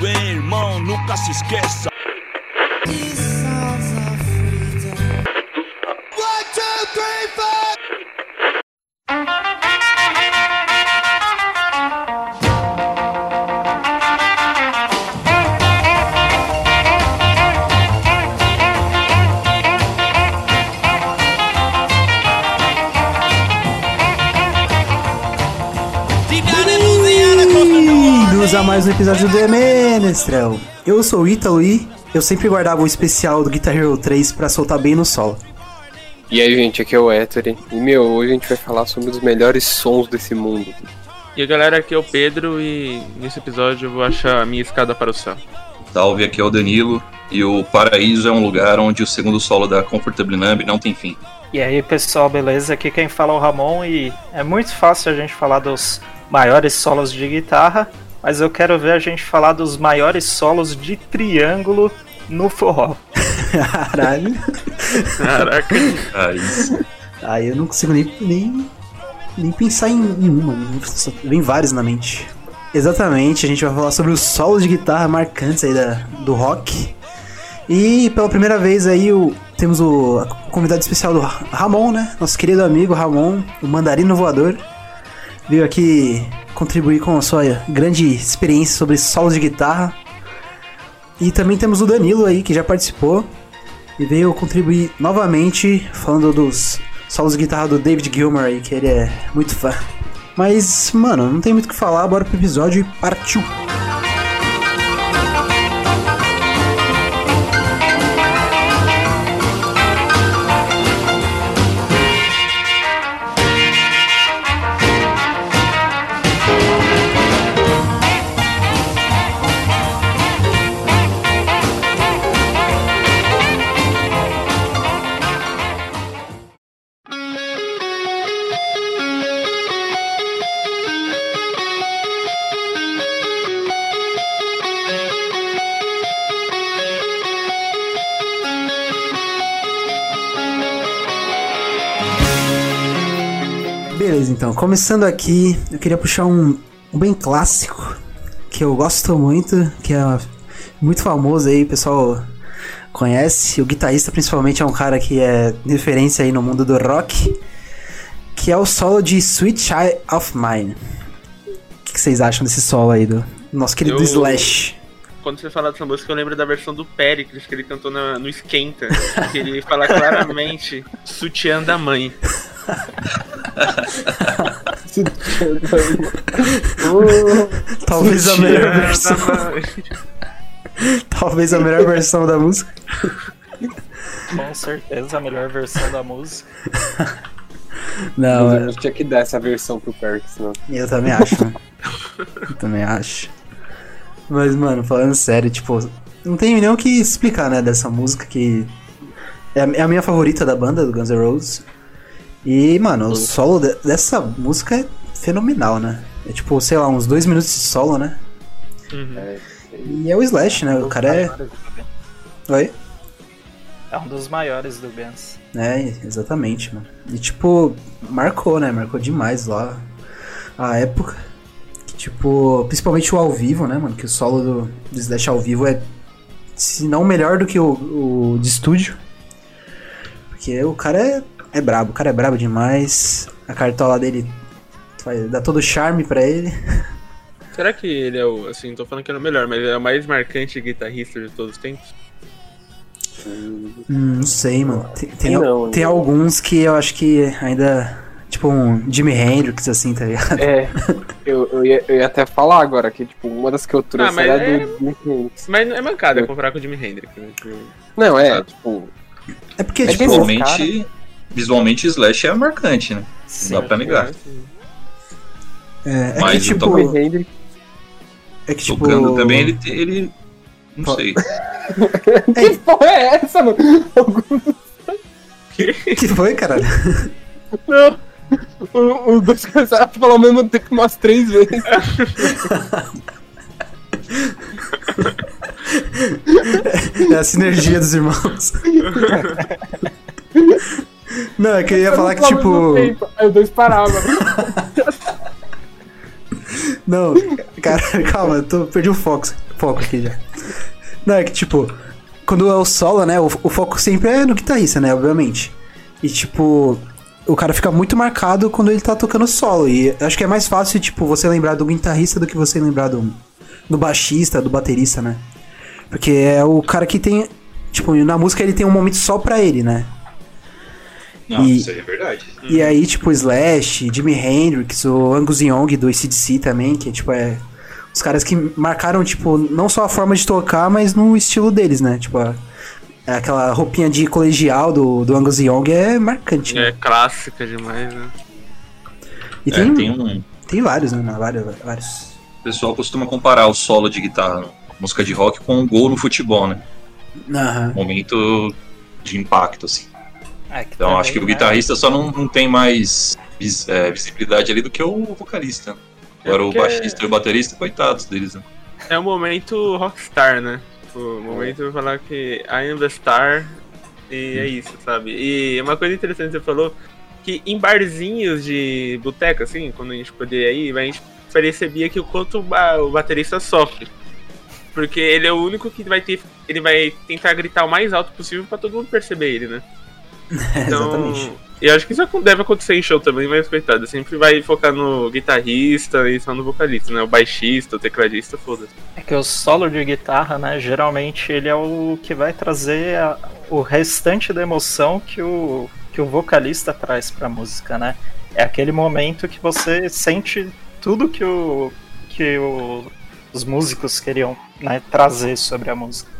Bem, irmão, nunca se esqueça. Mais um episódio do Emenestrel. Eu sou o Ítalo e eu sempre guardava o especial do Guitar Hero 3 pra soltar bem no solo. E aí, gente, aqui é o Ettore. E, meu, hoje a gente vai falar sobre os melhores sons desse mundo. E a galera, aqui é o Pedro e nesse episódio eu vou achar a minha escada para o céu. Salve, aqui é o Danilo. E o Paraíso é um lugar onde o segundo solo da Comfortable Numb não tem fim. E aí pessoal, beleza? Aqui quem fala é o Ramon e é muito fácil a gente falar dos maiores solos de guitarra, mas eu quero ver a gente falar dos maiores solos de triângulo no forró. Caralho. Caraca. Ah, isso. Aí eu não consigo nem, nem, nem pensar em, em uma, só vem vários na mente. Exatamente, a gente vai falar sobre os solos de guitarra marcantes aí da, do rock. E pela primeira vez aí o, temos o, o convidado especial do Ramon, né? Nosso querido amigo Ramon, o mandarino voador. Veio aqui contribuir com a sua grande experiência sobre solos de guitarra. E também temos o Danilo aí, que já participou. E veio contribuir novamente falando dos solos de guitarra do David Gilmour aí, que ele é muito fã. Mas, mano, não tem muito o que falar, bora pro episódio e partiu! Beleza, então, começando aqui, eu queria puxar um, um bem clássico, que eu gosto muito, que é muito famoso aí, o pessoal conhece. O guitarrista, principalmente, é um cara que é referência aí no mundo do rock, que é o solo de Sweet Child of Mine. O que, vocês acham desse solo aí do nosso querido Eu- Slash? Quando você fala dessa música, eu lembro da versão do Pericles que ele cantou na- no Esquenta. que ele fala claramente sutiã da mãe. Talvez a melhor versão. da mãe. Talvez a melhor versão da música. Com certeza a melhor versão da música. Não, Mas é- gente tinha que dar essa versão pro Perks, senão. Eu também acho, né? Eu também acho. Mas, mano, falando sério, tipo, não tem nem o que explicar, né, dessa música que é a, é a minha favorita da banda, do Guns N' Roses. E, mano, o solo de- dessa música é fenomenal, né? É tipo, sei lá, uns dois minutos de solo, né? Uhum. É, E é o Slash, né? O cara é. Oi? É um dos maiores do Guns. É, exatamente, mano. E tipo, marcou, né? Marcou demais lá a época. Que, tipo, principalmente o ao vivo, né, mano? Que o solo do, do Slash ao vivo é, se não melhor do que o, o de estúdio. Porque o cara é, é brabo, o cara é brabo demais. A cartola dele vai dar todo o charme pra ele. Será que ele é o. Assim, tô falando que ele é o melhor, mas ele é o mais marcante guitarrista de todos os tempos? Hum, não sei, mano. Tem, tem, não, tem né? alguns que eu acho que ainda. Tipo um Jimi Hendrix, assim, tá ligado? É, eu, eu, ia, eu ia até falar agora que, tipo, uma das que eu trouxe Ah, mas era é- do Jimi Hendrix. Mas é mancada comparar com o Jimi Hendrix. Né? Não, é, tipo, É porque, É tipo. que Visualmente, visualmente Slash é marcante, né? Não dá pra negar. É, é que, Mas o tipo. Jimi Hendrix. É que, tipo. Tocando também, ele, ele. Não Pô. sei. Que porra é essa, mano? que foi, caralho? Não. O- Os dois começaram a falar ao mesmo tempo umas três vezes. É a sinergia dos irmãos. Não, é que eu ia falar que, tipo. Aí dois parava. Não, cara, calma, eu tô, perdi o foco, foco aqui já. Não, é que, tipo, quando é o solo, né, o, o foco sempre é no guitarrista, né, obviamente. E, tipo, o cara fica muito marcado quando ele tá tocando solo. E acho que é mais fácil, tipo, você lembrar do guitarrista do que você lembrar do, do baixista, do baterista, né? Porque é o cara que tem. Tipo, na música ele tem um momento só pra ele, né? Não, E- isso aí é verdade. E aí, tipo, Slash, Jimi Hendrix, o Angus Young do ACDC também, que, tipo, é... Os caras que marcaram, tipo, não só a forma de tocar, mas no estilo deles, né? Tipo, a- aquela roupinha de colegial do, do Angus Young é marcante, né? É clássica demais, né? E É, tem, tem um. tem vários, né? Vários, vários. O pessoal costuma comparar o solo de guitarra, música de rock, com um gol no futebol, né? Aham. Momento de impacto, assim. É, que Então também, acho que o né, guitarrista só não, não tem mais vis- é, visibilidade ali do que o vocalista. Agora É porque- o baixista e o baterista, coitados deles, né? É o momento rockstar, né? Tipo, o momento de falar que I am the star e é isso, sabe? E uma coisa interessante que você falou, que em barzinhos de boteca, assim, quando a gente podia ir, a gente percebia que o quanto o, ba- o baterista sofre. Porque ele é o único que vai ter. Ele vai tentar gritar o mais alto possível pra todo mundo perceber ele, né? Então, Exatamente. E acho que isso deve acontecer em show também, mas coitado, sempre vai focar no guitarrista e só no vocalista, né? O baixista, o tecladista, foda-se. É que o solo de guitarra, né, geralmente ele é o que vai trazer a- o restante da emoção que o, que o vocalista traz pra música, né? É aquele momento que você sente tudo que, o, que o- os músicos queriam né, trazer sobre a música.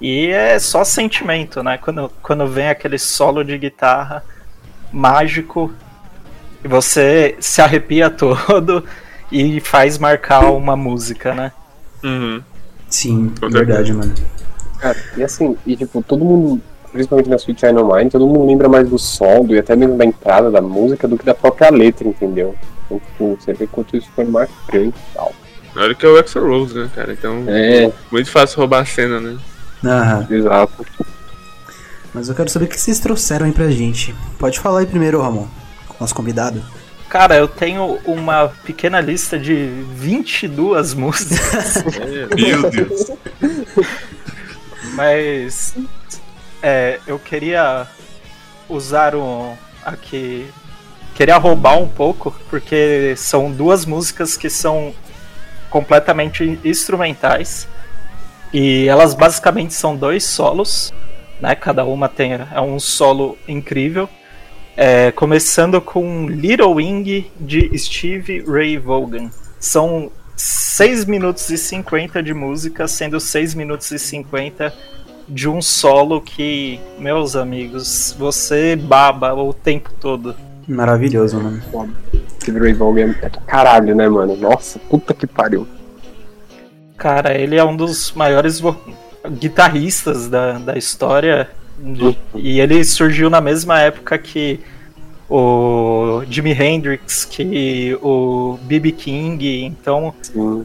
E é só sentimento, né? Quando, quando vem aquele solo de guitarra mágico e você se arrepia todo e faz marcar uma música, né? Uhum. Sim, verdade, mano. Cara, e assim, e tipo, todo mundo, principalmente na Sweet China Mind, todo mundo lembra mais do solo e até mesmo da entrada da música do que da própria letra, entendeu? Então, tipo, você vê quanto isso foi marcante e tal. Olha que é o Axel Rose, né, cara? Então, É, muito fácil roubar a cena, né? Aham. exato. Mas eu quero saber o que vocês trouxeram aí pra gente. Pode falar aí primeiro, Ramon, nosso convidado. Cara, eu tenho uma pequena lista de 22 músicas, Meu Deus. mas é, eu queria usar um aqui. Queria roubar um pouco, porque são duas músicas que são completamente instrumentais. E elas basicamente são dois solos, né? Cada uma tem é um solo incrível. É, começando com Little Wing de Steve Ray Vaughan. São 6 minutos e 50 de música, sendo 6 minutos e 50 de um solo que, meus amigos, você baba o tempo todo. Maravilhoso, mano. Steve Ray Vaughan é caralho, né, mano? Nossa, puta que pariu. Cara, ele é um dos maiores guitarristas da, da história. de- e ele surgiu na mesma época que o Jimi Hendrix, que o B.B. King. Então, Sim.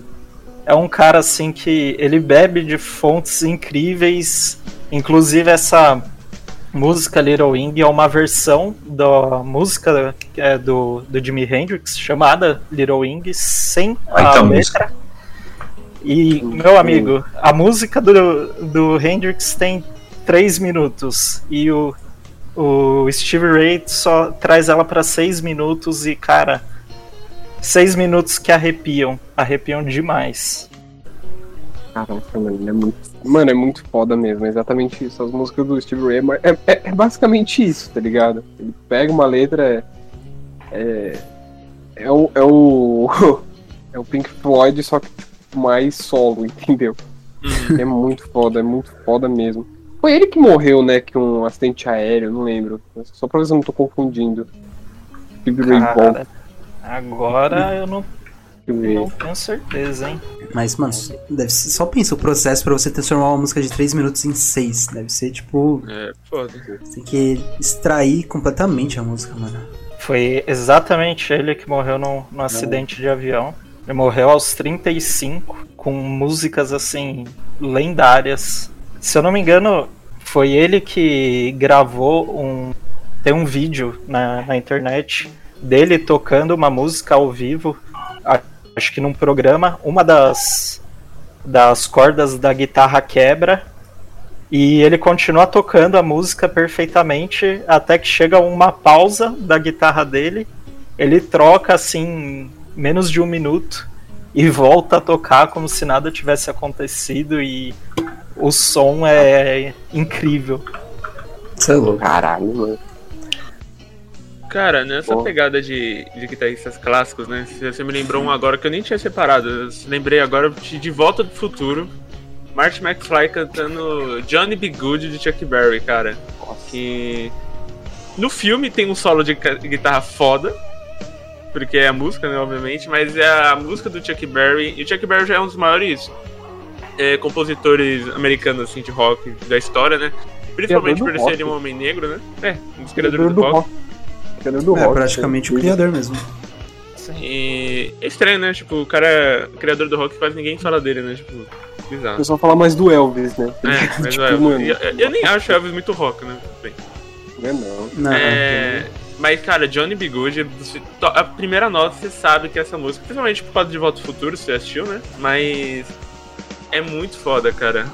é um cara assim que ele bebe de fontes incríveis. Inclusive essa música Little Wing é uma versão da música é, do, do Jimi Hendrix chamada Little Wing sem Aí a tá a letra. E meu amigo, a música do, do Hendrix tem 3 minutos e o, o Steve Ray só traz ela para 6 minutos e cara, 6 minutos que arrepiam, arrepiam demais. Caraca, mano, é muito. Mano, é muito foda mesmo, é exatamente isso. As músicas do Steve Ray é, é, é- é basicamente isso, tá ligado? Ele pega uma letra. É. É o. É o, é o Pink Floyd, só que tipo, mais solo, entendeu? É muito foda, é muito foda mesmo. Foi ele que morreu, né? Que um acidente aéreo, não lembro. Só pra ver se eu não tô confundindo. Vaughan. Cara, agora eu não, não tenho certeza, hein? Mas, mano, deve ser, só pensa o processo pra você transformar uma música de 3 minutos em 6. Deve ser tipo. É, foda. Você tem que extrair completamente a música, mano. Foi exatamente ele que morreu num, num acidente de avião. Ele morreu aos 35, com músicas assim, lendárias. Se eu não me engano, foi ele que gravou um, tem um vídeo na, na internet dele tocando uma música ao vivo, acho que num programa, uma das, das cordas da guitarra quebra e ele continua tocando a música perfeitamente até que chega uma pausa da guitarra dele, ele troca assim menos de um minuto e volta a tocar como se nada tivesse acontecido e o som é incrível. Você é louco. Caralho, mano. Cara, nessa Pô. pegada de, de guitarristas clássicos, né? Você me lembrou um agora que eu nem tinha separado. Eu lembrei agora de De Volta do Futuro. Marty McFly cantando Johnny B. Good de Chuck Berry, cara. Que no filme tem um solo de guitarra foda. Porque é a música, né, obviamente, mas é a música do Chuck Berry. E o Chuck Berry já é um dos maiores é, compositores americanos assim, de rock da história, né? Principalmente por do ser rock. um homem negro, né? É, um dos criadores do rock. Criador do É rock. praticamente o criador mesmo. E é estranho, né? Tipo, o cara, criador do rock, quase ninguém fala dele, né? Tipo, O bizarro. pessoal fala mais do Elvis, né? É, mas tipo, é, mano, eu, eu nem acho o Elvis muito rock, né? Bem. não é não. Não, É, mas, cara, Johnny B. Good, a primeira nota você sabe que é essa música, principalmente por causa de Volta ao Futuro, você assistiu, né? Mas é muito foda, cara.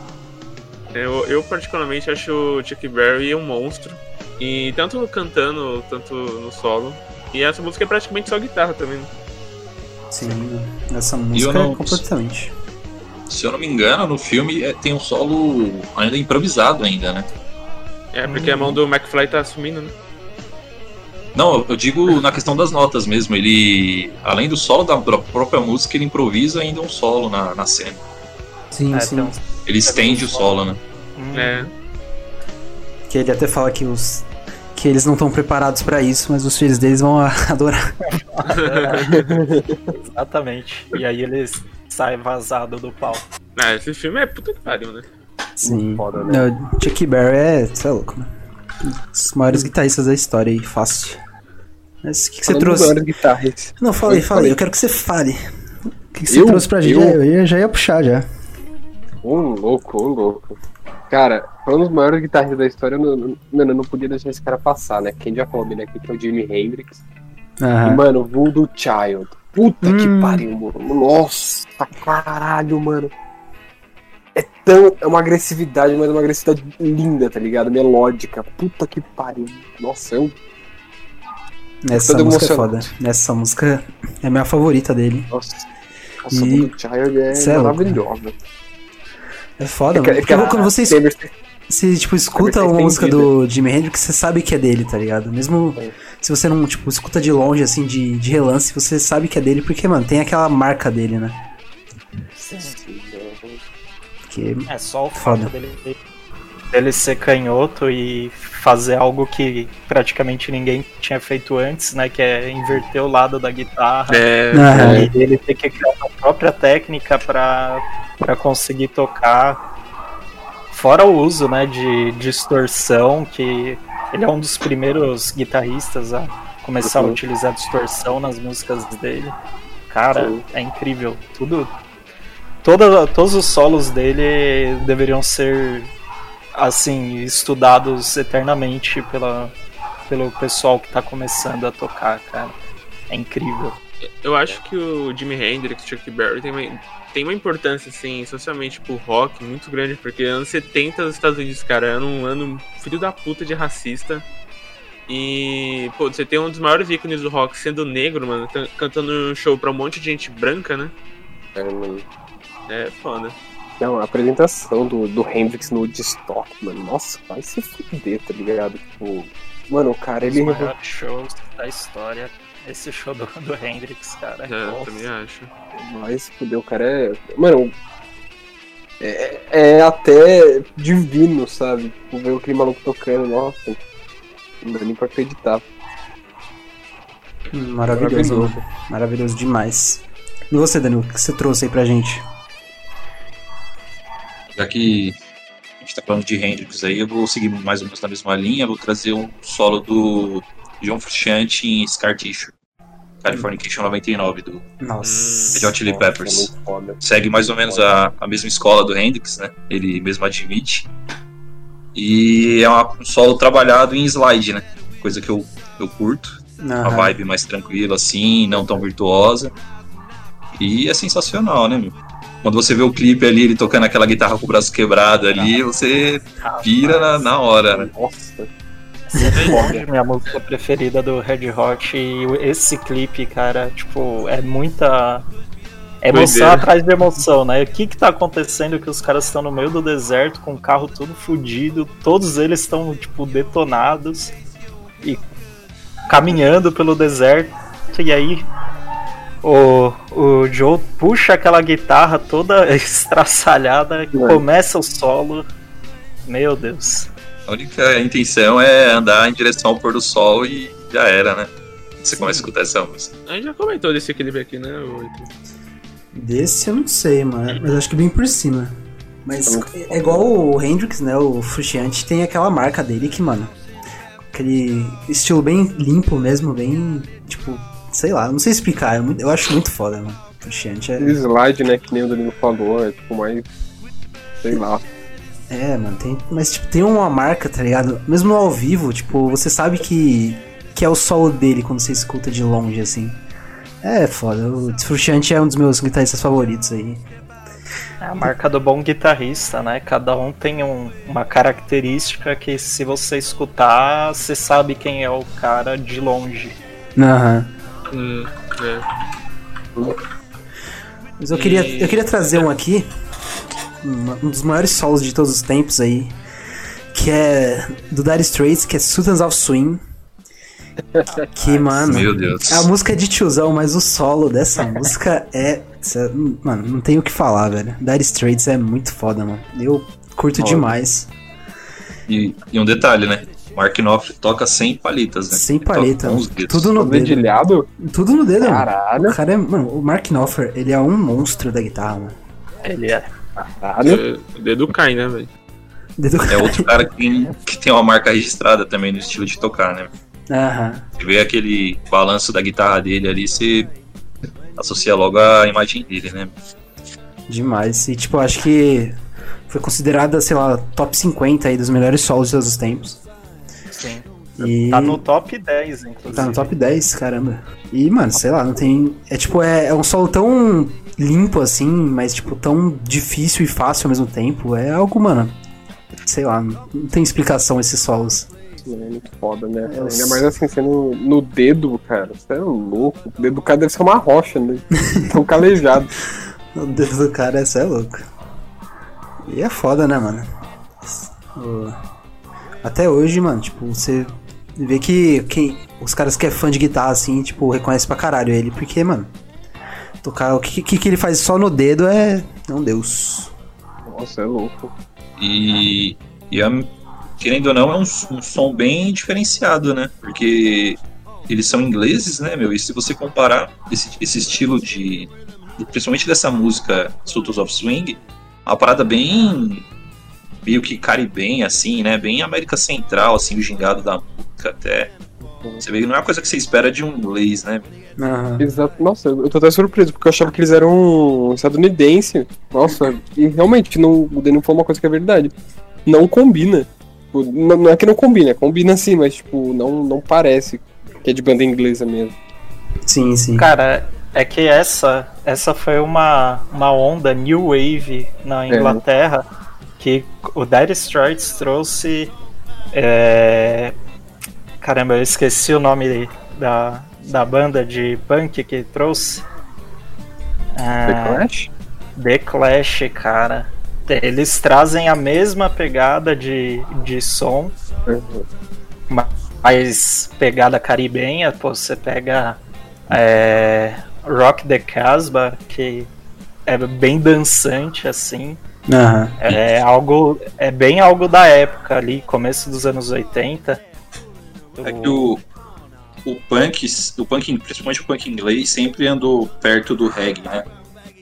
Eu, eu particularmente acho o Chuck Berry um monstro. E tanto cantando, tanto no solo. E essa música é praticamente só guitarra também. né? Sim, essa música não- é completamente. Se eu não me engano, no filme é, tem um solo ainda improvisado ainda, né? É, porque a mão do McFly tá sumindo, né? Não, eu digo na questão das notas mesmo. Ele, além do solo da pró- própria música, ele improvisa ainda um solo na, na cena. Sim, É, sim. um- Ele estende o solo, né? Hum, É. Que ele até fala que os que eles não estão preparados pra isso, mas os filhos deles vão adorar. Exatamente. E aí eles saem vazado do pau. Ah, esse filme é puta que pariu, né? Sim. foda, né? Não, Chuck Berry é, você é louco, né? Um dos maiores guitarristas da história aí, fácil. Mas o que, que você trouxe? dos maiores guitarras. Não, fala aí, Eu fala aí, falei. eu quero que você fale. O que, que você Eu? trouxe pra gente? Eu? É, Eu ia- já ia puxar já. Um louco, um louco. Cara, foi um dos maiores guitarristas da história. Eu não, mano, eu não podia deixar esse cara passar, né? Quem já falou dele aqui que é o Jimi Hendrix. E, Aham. mano, Voodoo Child. Puta Hum. que pariu, mano. Nossa, caralho, mano. É tão. É uma agressividade, mas é uma agressividade linda, tá ligado? Melódica. Puta que pariu. Nossa, eu. Essa todo música é foda. Essa música é a minha favorita dele. Nossa. Nossa, E- Voodoo Child é é louco, maravilhosa. É foda, É que- mano. é Porque a- quando você, você tipo, escuta uma música do Jimi Hendrix, você sabe que é dele, tá ligado? Mesmo É. se você não, tipo, escuta de longe, assim, de, de relance, você sabe que é dele, porque, mano, tem aquela marca dele, né? Que É só o Foda. fato dele, dele ser canhoto e fazer algo que praticamente ninguém tinha feito antes, né? Que é inverter o lado da guitarra. É. Aham. E ele ter que criar uma própria técnica pra conseguir tocar. Fora o uso, né, de distorção, que ele é um dos primeiros guitarristas a começar Uhum. a utilizar distorção nas músicas dele. Cara, Sim. é incrível. Tudo. Toda, todos os solos dele deveriam ser assim, estudados eternamente pela, pelo pessoal que tá começando a tocar, cara. É incrível. Eu acho que o Jimi Hendrix, Chuck Berry tem uma, tem uma importância, assim, socialmente pro rock muito grande, porque anos 70 os Estados Unidos, cara, era um ano filho da puta de racista. E, pô, você tem um dos maiores ícones do rock sendo negro, mano, can- cantando um show pra um monte de gente branca, né? É, mano. É foda. Não, a apresentação do, do Hendrix no Woodstock, mano. Nossa, vai se fuder, tá ligado? Tipo, mano, o cara, Os ele. maiores shows da história. Esse show do, do Hendrix, cara. É, eu Nossa. também acho. Vai se fuder, o cara é. Mano. É, é até divino, sabe? Tipo, ver aquele maluco tocando, nossa. Não dá nem pra acreditar. hum, maravilhoso. Maravilhoso demais. E você, Danilo, o que você trouxe aí pra gente? Já que a gente tá falando de Hendrix aí, eu vou seguir mais ou menos na mesma linha, vou trazer um solo do John Frusciante em Scar Tissue. Californication 99 do Nossa. Red Hot Chili Peppers. segue mais ou menos a, a mesma escola do Hendrix, né? Ele mesmo admite. E é uma- um solo trabalhado em slide, né? coisa que eu, eu curto. Uma Aham. vibe mais tranquila, assim, não tão virtuosa. E é sensacional, né, meu? Quando você vê o clipe ali, ele tocando aquela guitarra com o braço quebrado ali, você pira na, na hora, né? Nossa. É minha música preferida do Red Hot e esse clipe, cara, tipo, é muita emoção Doideira. atrás de emoção, né? O que que tá acontecendo que os caras estão no meio do deserto com o carro todo fudido, todos eles estão, tipo, detonados e caminhando pelo deserto, e aí o, o Joe puxa aquela guitarra toda estraçalhada, começa o solo, meu Deus. A única intenção é andar em direção ao pôr do sol e já era, né? Você começa a escutar essa música. A gente já comentou desse clipe aqui, né? Desse eu não sei, mano. Mas acho que bem por cima. Mas é igual o Hendrix, né? O Frusciante tem aquela marca dele que, mano. Aquele estilo bem limpo mesmo, bem. Tipo, sei lá, não sei explicar. é Eu acho muito foda, mano. Frusciante é. Slide, né, que nem o Danilo falou, é tipo mais. Sei lá. É, mano, tem. Mas tipo, tem uma marca, tá ligado? Mesmo ao vivo, tipo, você sabe que. Que é o solo dele quando você escuta de longe, assim. É foda. O Frusciante é um dos meus guitarristas favoritos aí. É a marca do bom guitarrista, né? Cada um tem um- uma característica que se você escutar, você sabe quem é o cara de longe. Aham. Hum, é. Mas eu queria, eu queria trazer um aqui, um dos maiores solos de todos os tempos aí, que é do Dire Straits, que é Sultans of Swing. Que, mano, Meu Deus. a música é de tiozão, mas o solo dessa música é. Mano, não tem o que falar, velho. Dire Straits é muito foda, mano. Eu curto Foda. demais. E, e um detalhe, né? Mark Knopfler toca sem palitas, né? Sem os dedos. Tudo no O dedo. dedilhado? Tudo no dedo, mano. Caralho. O cara é. Mano, o Mark Knopfler, ele é um monstro da guitarra, mano. Ele é. Caralho. É, O dedo cai, né, velho? Dedo... É outro cara que tem, que tem uma marca registrada também no estilo de tocar, né? Aham. Você vê aquele balanço da guitarra dele ali, você associa logo a imagem dele, né? Demais. E, tipo, acho que foi considerada, sei lá, top 50 aí dos melhores solos de todos os tempos. E Tá no top 10, inclusive. tá no top 10, caramba. E, mano, sei lá, não tem. É tipo, é, é um solo tão limpo assim, mas, tipo, tão difícil e fácil ao mesmo tempo. É algo, mano. Sei lá, não tem explicação esses solos. É muito foda, né? É, Ainda mais assim, sendo no dedo, cara. Você é louco. O dedo do cara deve ser uma rocha, né? Tão calejado. O dedo do cara, essa é louco. E é foda, né, mano? Até hoje, mano, tipo, você vê que quem, os caras que é fã de guitarra, assim, tipo, reconhece pra caralho ele, porque, mano, tocar o que, que, que ele faz só no dedo é. É um deus. Nossa, é louco. E, e a- querendo ou não, é um, um som bem diferenciado, né? Porque eles são ingleses, né, meu? E se você comparar esse, esse estilo de. Principalmente dessa música Sultans of Swing, é uma parada bem. meio que caribenha, assim, né? Bem América Central, assim, o gingado da até. Você vê que não é uma coisa que você espera de um inglês, né? Aham. Exato. Nossa, eu tô até surpreso, porque eu achava que eles eram estadunidense. Nossa, e realmente, não, o Danilo falou uma coisa que é verdade. Não combina. Tipo, Não, não é que não combina, combina sim, mas tipo, não, não parece que é de banda inglesa mesmo. Sim, sim. Cara, é que essa, essa foi uma, uma onda New Wave na Inglaterra que o Dire Straits trouxe. é, Caramba, eu esqueci o nome da, da banda de punk que trouxe. The Ah, Clash? The Clash, cara. Eles trazem a mesma pegada de, de som, mais pegada caribenha. Pô, você pega é, Rock the Casbah, que é bem dançante assim. Aham. É algo, é bem algo da época ali, começo dos anos 80. É que o, o punk, o punk, principalmente o punk inglês, sempre andou perto do reggae, né?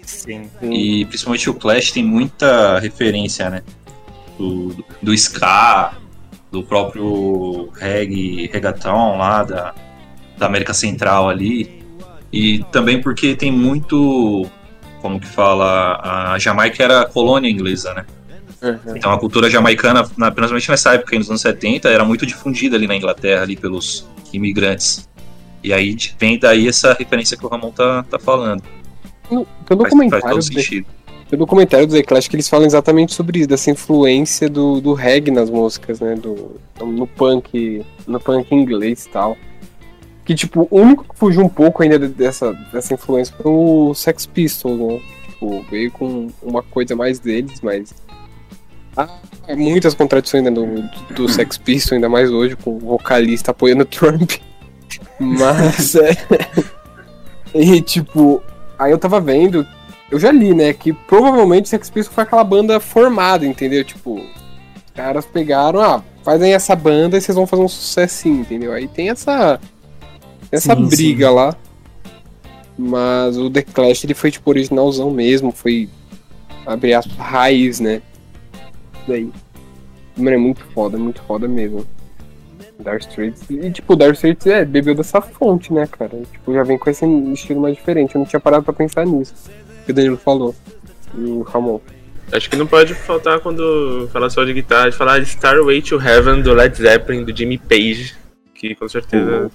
Sim. E principalmente o Clash tem muita referência, né? Do, do ska, do próprio reggae, reggaeton lá da, da América Central ali. E também porque tem muito, como que fala, a Jamaica era colônia inglesa, né? Então a cultura jamaicana, na, principalmente nessa época, nos anos 70, era muito difundida ali na Inglaterra, ali pelos imigrantes. E aí vem daí essa referência que o Ramon tá, tá falando. No, pelo Faz, faz documentário, todo do- sentido. pelo documentário do The Clash que eles falam exatamente sobre isso, dessa influência do, do reggae nas músicas, né? Do, no punk, no punk inglês e tal. Que, tipo, o único que fugiu um pouco ainda dessa, dessa influência foi o Sex Pistols, né? Tipo, veio com uma coisa mais deles, mas. Há muitas contradições né, do, do Sex Pistols, ainda mais hoje, com o vocalista apoiando o Trump. Mas, é. E, tipo, aí eu tava vendo, eu já li, né, que provavelmente Sex Pistols foi aquela banda formada, entendeu? Tipo, os caras pegaram, ah, fazem essa banda e vocês vão fazer um sucessinho, entendeu? Aí tem essa essa Sim, briga lá. Mas o The Clash ele foi tipo originalzão mesmo, foi abre aspas raiz, né? Daí. Mano, é muito foda, muito foda mesmo. Dark Straits. E tipo, Dark Straits é, bebeu dessa fonte, né, cara? Tipo, já vem com esse estilo mais diferente. Eu não tinha parado pra pensar nisso. Que o Danilo falou. E o Ramon. Acho que não pode faltar quando falar só de guitarra, de falar de Starway to Heaven do Led Zeppelin, do Jimmy Page, que com certeza,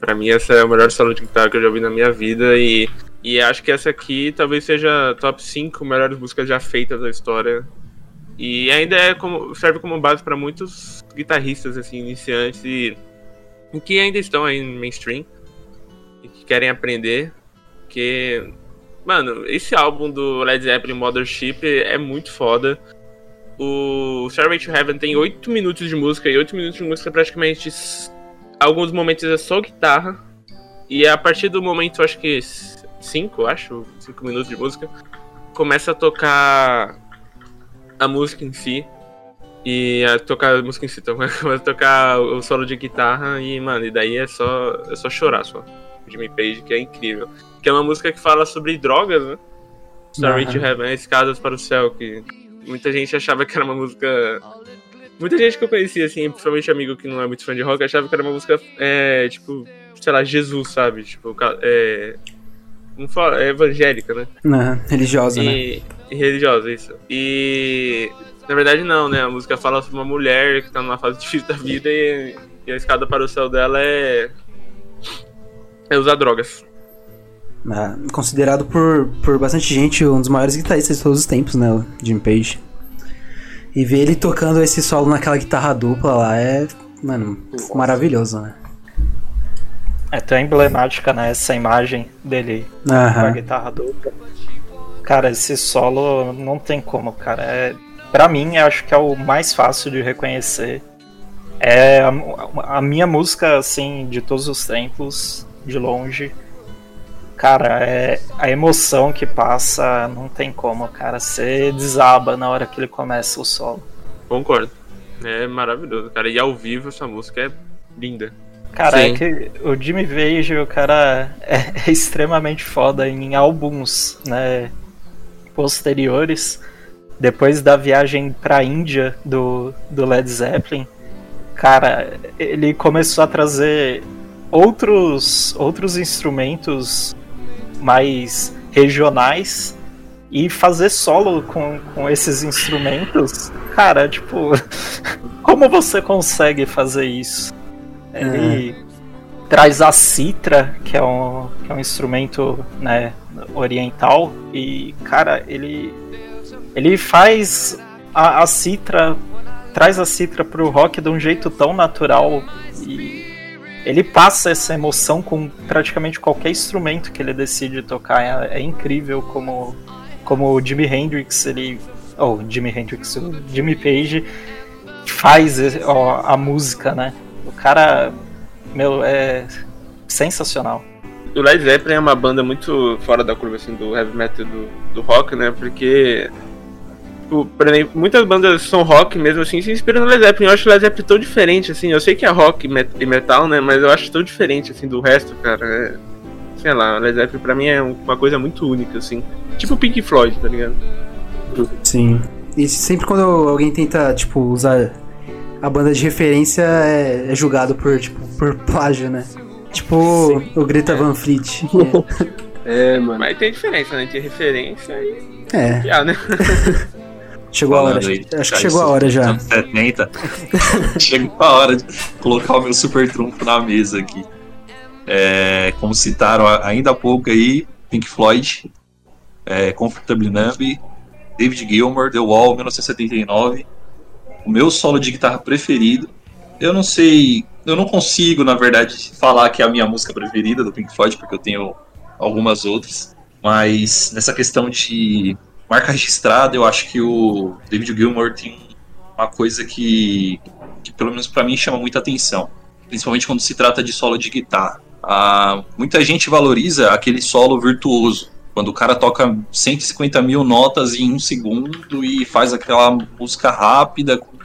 pra mim, essa é a melhor solo de guitarra que eu já ouvi na minha vida e, e acho que essa aqui talvez seja top 5 melhores músicas já feitas da história. E ainda é como, serve como base pra muitos guitarristas assim, iniciantes e, que ainda estão aí no mainstream e que querem aprender, que Mano, esse álbum do Led Zeppelin Mothership é muito foda. O Stairway to Heaven tem 8 minutos de música, e 8 minutos de música praticamente. s- Alguns momentos é só guitarra. E a partir do momento, acho que 5, acho, 5 minutos de música, começa a tocar a música em si. E a tocar a música em si, então, começa a tocar o solo de guitarra e, mano, e daí é só, é só chorar só. Jimmy Page, que é incrível que é uma música que fala sobre drogas, né? Story Aham. to Heaven, Escadas para o Céu, que muita gente achava que era uma música. Muita gente que eu conhecia, assim, principalmente amigo que não é muito fã de rock, achava que era uma música, é, tipo, sei lá, Jesus, sabe? Tipo, é. Não fala, é evangélica, né? Aham, religiosa, né? E, e religiosa, isso. E. Na verdade, não, né? A música fala sobre uma mulher que tá numa fase difícil da vida e, e a escada para o céu dela é. É usar drogas. Ah, considerado por, por bastante gente um dos maiores guitarristas de todos os tempos, né? O Jim Page. E ver ele tocando esse solo naquela guitarra dupla lá é, mano, maravilhoso, né? É tão emblemática, né? Essa imagem dele com a guitarra dupla. Cara, esse solo não tem como, cara. É, pra mim, eu acho que é o mais fácil de reconhecer. É a, a minha música, assim, de todos os tempos, de longe. Cara, é a emoção que passa, não tem como, cara. Você desaba na hora que ele começa o solo. Concordo. É maravilhoso, cara. E ao vivo essa música é linda. Cara, Sim. é que o Jimmy Page, o cara é, é extremamente foda em álbuns, né, posteriores. Depois da viagem pra Índia do, do Led Zeppelin, cara, ele começou a trazer outros, outros instrumentos mais regionais e fazer solo com, com esses instrumentos. Cara, tipo, como você consegue fazer isso? Ele traz a citra, que é um, que é um instrumento né, oriental, e, cara, ele, ele faz a, a citra, traz a citra pro rock de um jeito tão natural e ele passa essa emoção com praticamente qualquer instrumento que ele decide tocar. É, é incrível como, como o Jimi Hendrix, ele. Oh, Jimi Hendrix, o Jimmy Page faz ó, a música, né? O cara, meu, é sensacional. O Led Zeppelin é uma banda muito fora da curva assim, do heavy metal e do, do rock, né? Porque. Tipo, por exemplo, muitas bandas são rock mesmo assim, se inspiram no Led Zeppelin. Eu acho o Led Zeppelin tão diferente, assim. Eu sei que é rock e e metal, né? Mas eu acho tão diferente, assim, do resto, cara. É, sei lá, o Led Zeppelin pra mim é uma coisa muito única, assim. Tipo o Pink Floyd, tá ligado? Sim. E sempre quando alguém tenta, tipo, usar a banda de referência é, é julgado por, tipo, por plágio, né? Tipo o Greta Van Fleet. É, mano. Mas tem diferença, né? Tem referência e. É. piar, né? Chegou a hora. falando aí, Acho que chegou a hora já. anos 70. Chegou a hora de colocar o meu super trunfo na mesa aqui. É, como citaram ainda há pouco aí, Pink Floyd, é, Comfortably Numb, David Gilmour, The Wall, 1979. O meu solo de guitarra preferido. Eu não sei, eu não consigo, na verdade, falar que é a minha música preferida do Pink Floyd, porque eu tenho algumas outras. Mas nessa questão de marca registrada, eu acho que o David Gilmour tem uma coisa que, que pelo menos pra mim, chama muita atenção. Principalmente quando se trata de solo de guitarra. Ah, muita gente valoriza aquele solo virtuoso. Quando o cara toca 150 mil notas em um segundo e faz aquela música rápida, com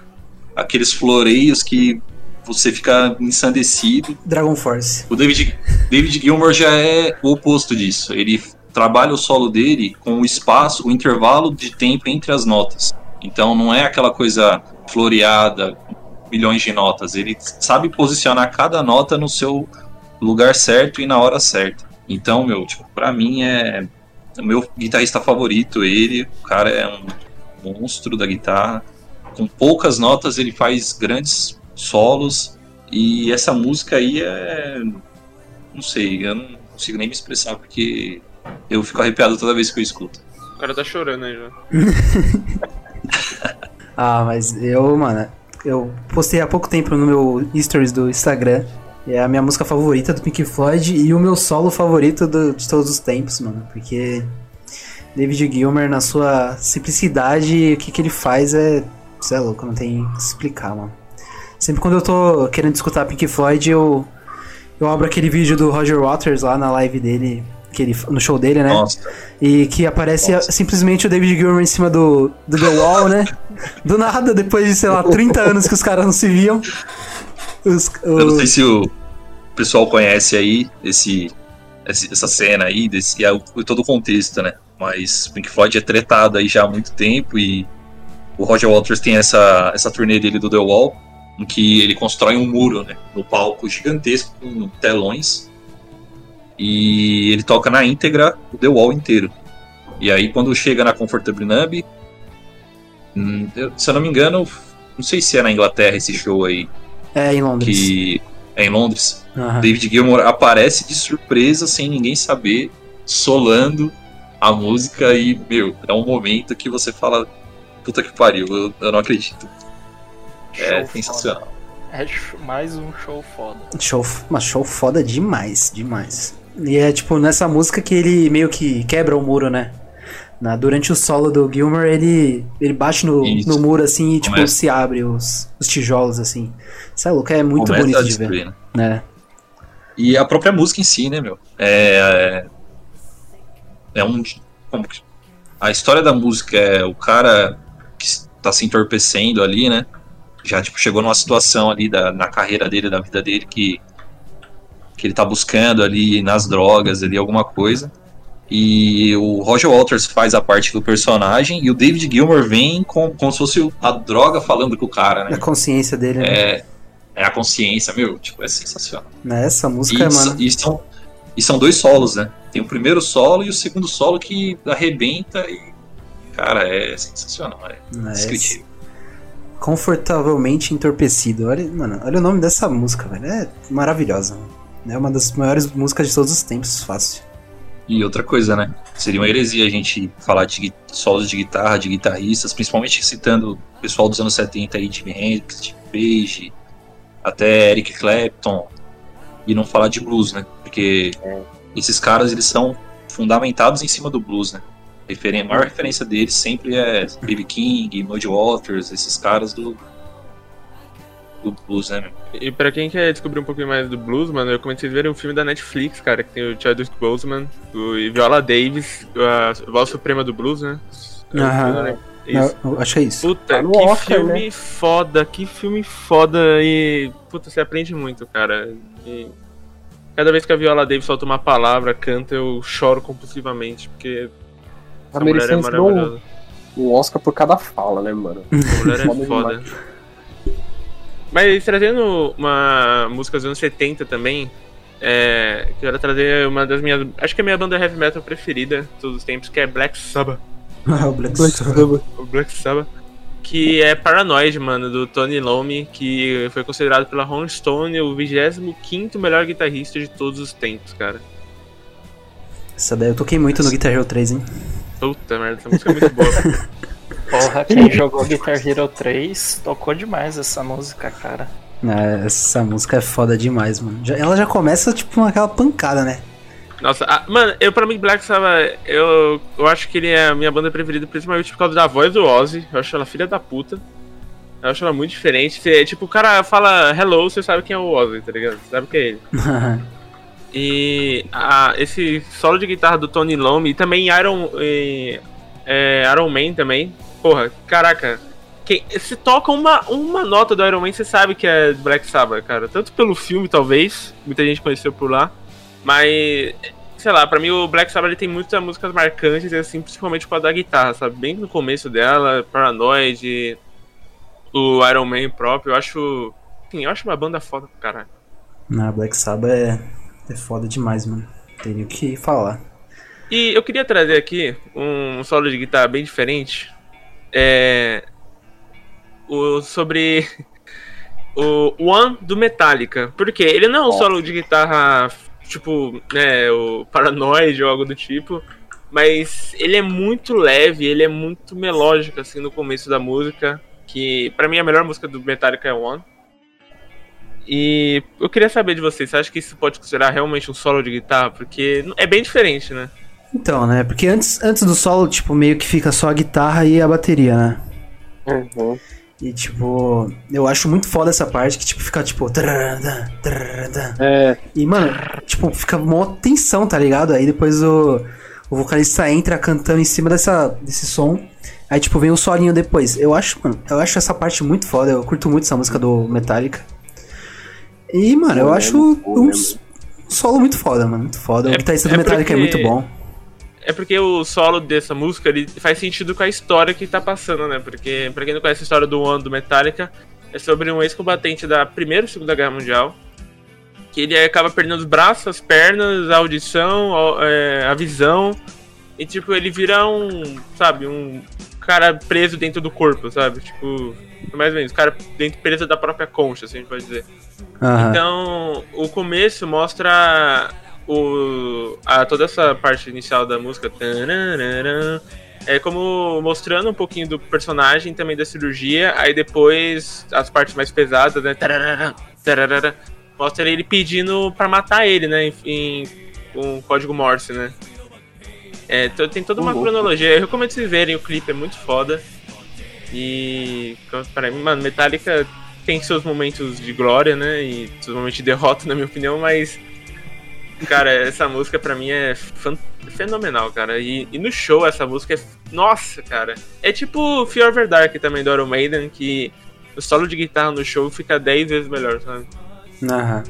aqueles floreios que você fica ensandecido. Dragon Force. O David, David Gilmour já é o oposto disso. Ele trabalha o solo dele com o espaço, o intervalo de tempo entre as notas. Então não é aquela coisa floreada, milhões de notas. Ele sabe posicionar cada nota no seu lugar certo e na hora certa. Então, meu, tipo, pra mim é o meu guitarrista favorito, ele, o cara é um monstro da guitarra. Com poucas notas ele faz grandes solos e essa música aí é não sei, eu não consigo nem me expressar porque eu fico arrepiado toda vez que eu escuto. O cara tá chorando aí já. Ah, mas eu, mano, eu postei há pouco tempo no meu stories do Instagram. É a minha música favorita do Pink Floyd e o meu solo favorito do- de todos os tempos, mano. Porque David Gilmer, na sua simplicidade, o que, que ele faz é. Você é louco, não tem o que explicar, mano. Sempre quando eu tô querendo escutar Pink Floyd, eu, eu abro aquele vídeo do Roger Waters lá na live dele, que ele, no show dele, né? Nossa, E que aparece Nossa. simplesmente o David Gilmour em cima do, do The Wall, né? Do nada, depois de, sei lá, 30 anos que os caras não se viam. Os, eu não sei se o pessoal conhece aí esse, essa cena aí, desse, é o, todo o contexto, né? Mas Pink Floyd é tretado aí já há muito tempo e o Roger Waters tem essa, essa turnê dele do The Wall, em que ele constrói um muro, né? No palco gigantesco com telões e ele toca na íntegra o The Wall inteiro. E aí quando chega na Comfortable Numb, hum, se eu não me engano, não sei se é na Inglaterra esse show aí, É, em Londres. que é em Londres. Aham. David Gilmour aparece de surpresa, sem ninguém saber, solando a música e, meu, é um momento que você fala, puta que pariu, eu, eu não acredito. É Show sensacional. foda. É mais um show foda. Show, mas show foda demais, demais. E é tipo nessa música que ele meio que quebra o muro, né? Na, durante o solo do Gilmer, ele, ele bate no, Isso. no muro assim e tipo Começa. se abre os, os tijolos assim. Isso é louco, é muito Começa bonito de ver. né? Né? E a própria música em si, né, meu? É. É um. Como que. A história da música é o cara tá se entorpecendo ali, né? Já, tipo, chegou numa situação ali da, na carreira dele, da vida dele, que. Que ele tá buscando ali nas drogas, ali, alguma coisa. E o Roger Waters faz a parte do personagem e o David Gilmour vem com, como se fosse a droga falando com o cara, A né? consciência dele, né? É, é a consciência, meu, tipo, é sensacional. Né, Essa música, E, mano. e são, e são dois solos, né? Tem o primeiro solo e o segundo solo que arrebenta e. Cara, é sensacional, é né, indescritível. Confortavelmente entorpecido. Olha, mano, olha o nome dessa música, velho. É maravilhosa. mano. É uma das maiores músicas de todos os tempos, fácil. E outra coisa, né? Seria uma heresia a gente falar de solos de guitarra, de guitarristas, principalmente citando o pessoal dos anos 70 aí, Jimi Hendrix, Jimmy Page, até Eric Clapton, e não falar de blues, né? Porque esses caras, eles são fundamentados em cima do blues, né? Referen- a maior referência deles sempre é B.B. King, Muddy Waters, esses caras do, do blues, né? meu? E pra quem quer descobrir um pouquinho mais do blues, mano, eu comecei a ver um filme da Netflix, cara, que tem o Chadwick Boseman, o e Viola Davis, a voz suprema do blues, né? Aham. né? Isso. Acho que é isso. Puta, Tá que Oscar, filme foda, que filme foda e. Puta, você aprende muito, cara. E cada vez que a Viola Davis solta uma palavra, canta, eu choro compulsivamente, porque Tá essa mulher é um, um Oscar por cada fala, né, mano? Essa mulher é Foda foda. Mas trazendo uma música dos anos 70 também, é, quero trazer uma das minhas. Acho que é a minha banda heavy metal preferida de todos os tempos, que é Black Sabbath. o Black Sabbath. O Black Sabbath. que é Paranoid, mano, do Tony Iommi, que foi considerado pela Rolling Stone o 25º melhor guitarrista de todos os tempos, cara. Essa daí eu toquei muito no Guitar Hero 3, hein? Puta merda, essa música é muito boa. Porra, quem jogou Guitar Hero 3 tocou demais essa música, cara. Ah, essa música é foda demais, mano. Já- ela já começa, tipo, com aquela pancada, né? Nossa, ah, mano, eu pra mim Black Sabbath, eu, eu acho que ele é a minha banda preferida, principalmente por causa da voz do Ozzy. Eu acho ela filha da puta. Eu acho ela muito diferente. Você, tipo, o cara fala hello, você sabe quem é o Ozzy, tá ligado? Você sabe que é ele. E a- esse solo de guitarra do Tony Iommi e também Iron, e, é, Iron Man também. Porra, caraca. Se toca uma, uma nota do Iron Man, você sabe que é Black Sabbath, cara. Tanto pelo filme, talvez. Muita gente conheceu por lá. Mas, sei lá, pra mim o Black Sabbath tem muitas músicas marcantes, assim, principalmente com a da guitarra, sabe? Bem no começo dela, Paranoid, o Iron Man próprio. Eu acho. Enfim, eu acho uma banda foda pro caralho. Na Black Sabbath é, é foda demais, mano. Tenho que falar. E eu queria trazer aqui um solo de guitarra bem diferente. É. O, sobre o One do Metallica. Porque ele não é um solo de guitarra tipo, né, o Paranoid ou algo do tipo. Mas ele é muito leve, ele é muito melódico, assim, no começo da música. Que pra mim a melhor música do Metallica é One. E eu queria saber de vocês, você acha que isso pode considerar realmente um solo de guitarra? Porque é bem diferente, né? Então, né? Porque antes, antes do solo, tipo, meio que fica só a guitarra e a bateria, né? Uhum. E, tipo, eu acho muito foda essa parte que, tipo, fica, tipo... É, E, mano, tipo, fica mó tensão, tá ligado? Aí depois o, o vocalista entra cantando em cima dessa, desse som. Aí, tipo, vem o solinho depois. Eu acho, mano, eu acho essa parte muito foda. Eu curto muito essa música do Metallica. E, mano, eu é acho um solo muito foda, mano. Muito foda. O É- guitarrista do é Metallica é porque- muito bom. É porque o solo dessa música ele faz sentido com a história que tá passando, né? Porque, pra quem não conhece a história do One do Metallica, é sobre um ex-combatente da Primeira e Segunda Guerra Mundial. Que ele acaba perdendo os braços, as pernas, a audição, a, é, a visão. E, tipo, ele vira um, sabe, um cara preso dentro do corpo, sabe? Tipo, mais ou menos, cara dentro preso da própria concha, assim a gente pode dizer. Aham. Então, o começo mostra o, a, toda essa parte inicial da música. tararara, É como mostrando um pouquinho do personagem também da cirurgia. Aí depois as partes mais pesadas, né? tararara, tararara, mostra ele pedindo pra matar ele, né? Em, em com código Morse, né? É, tem toda uma cronologia. Eu recomendo vocês verem o clipe, é muito foda. E para mim, mano, Metallica tem seus momentos de glória, né? E seus momentos de derrota, na minha opinião, mas. Cara, essa música pra mim é fenomenal, cara. E, e no show essa música é. Nossa, cara. É tipo Fear Over Dark também do Iron Maiden, que o solo de guitarra no show fica 10 vezes melhor, sabe? Aham.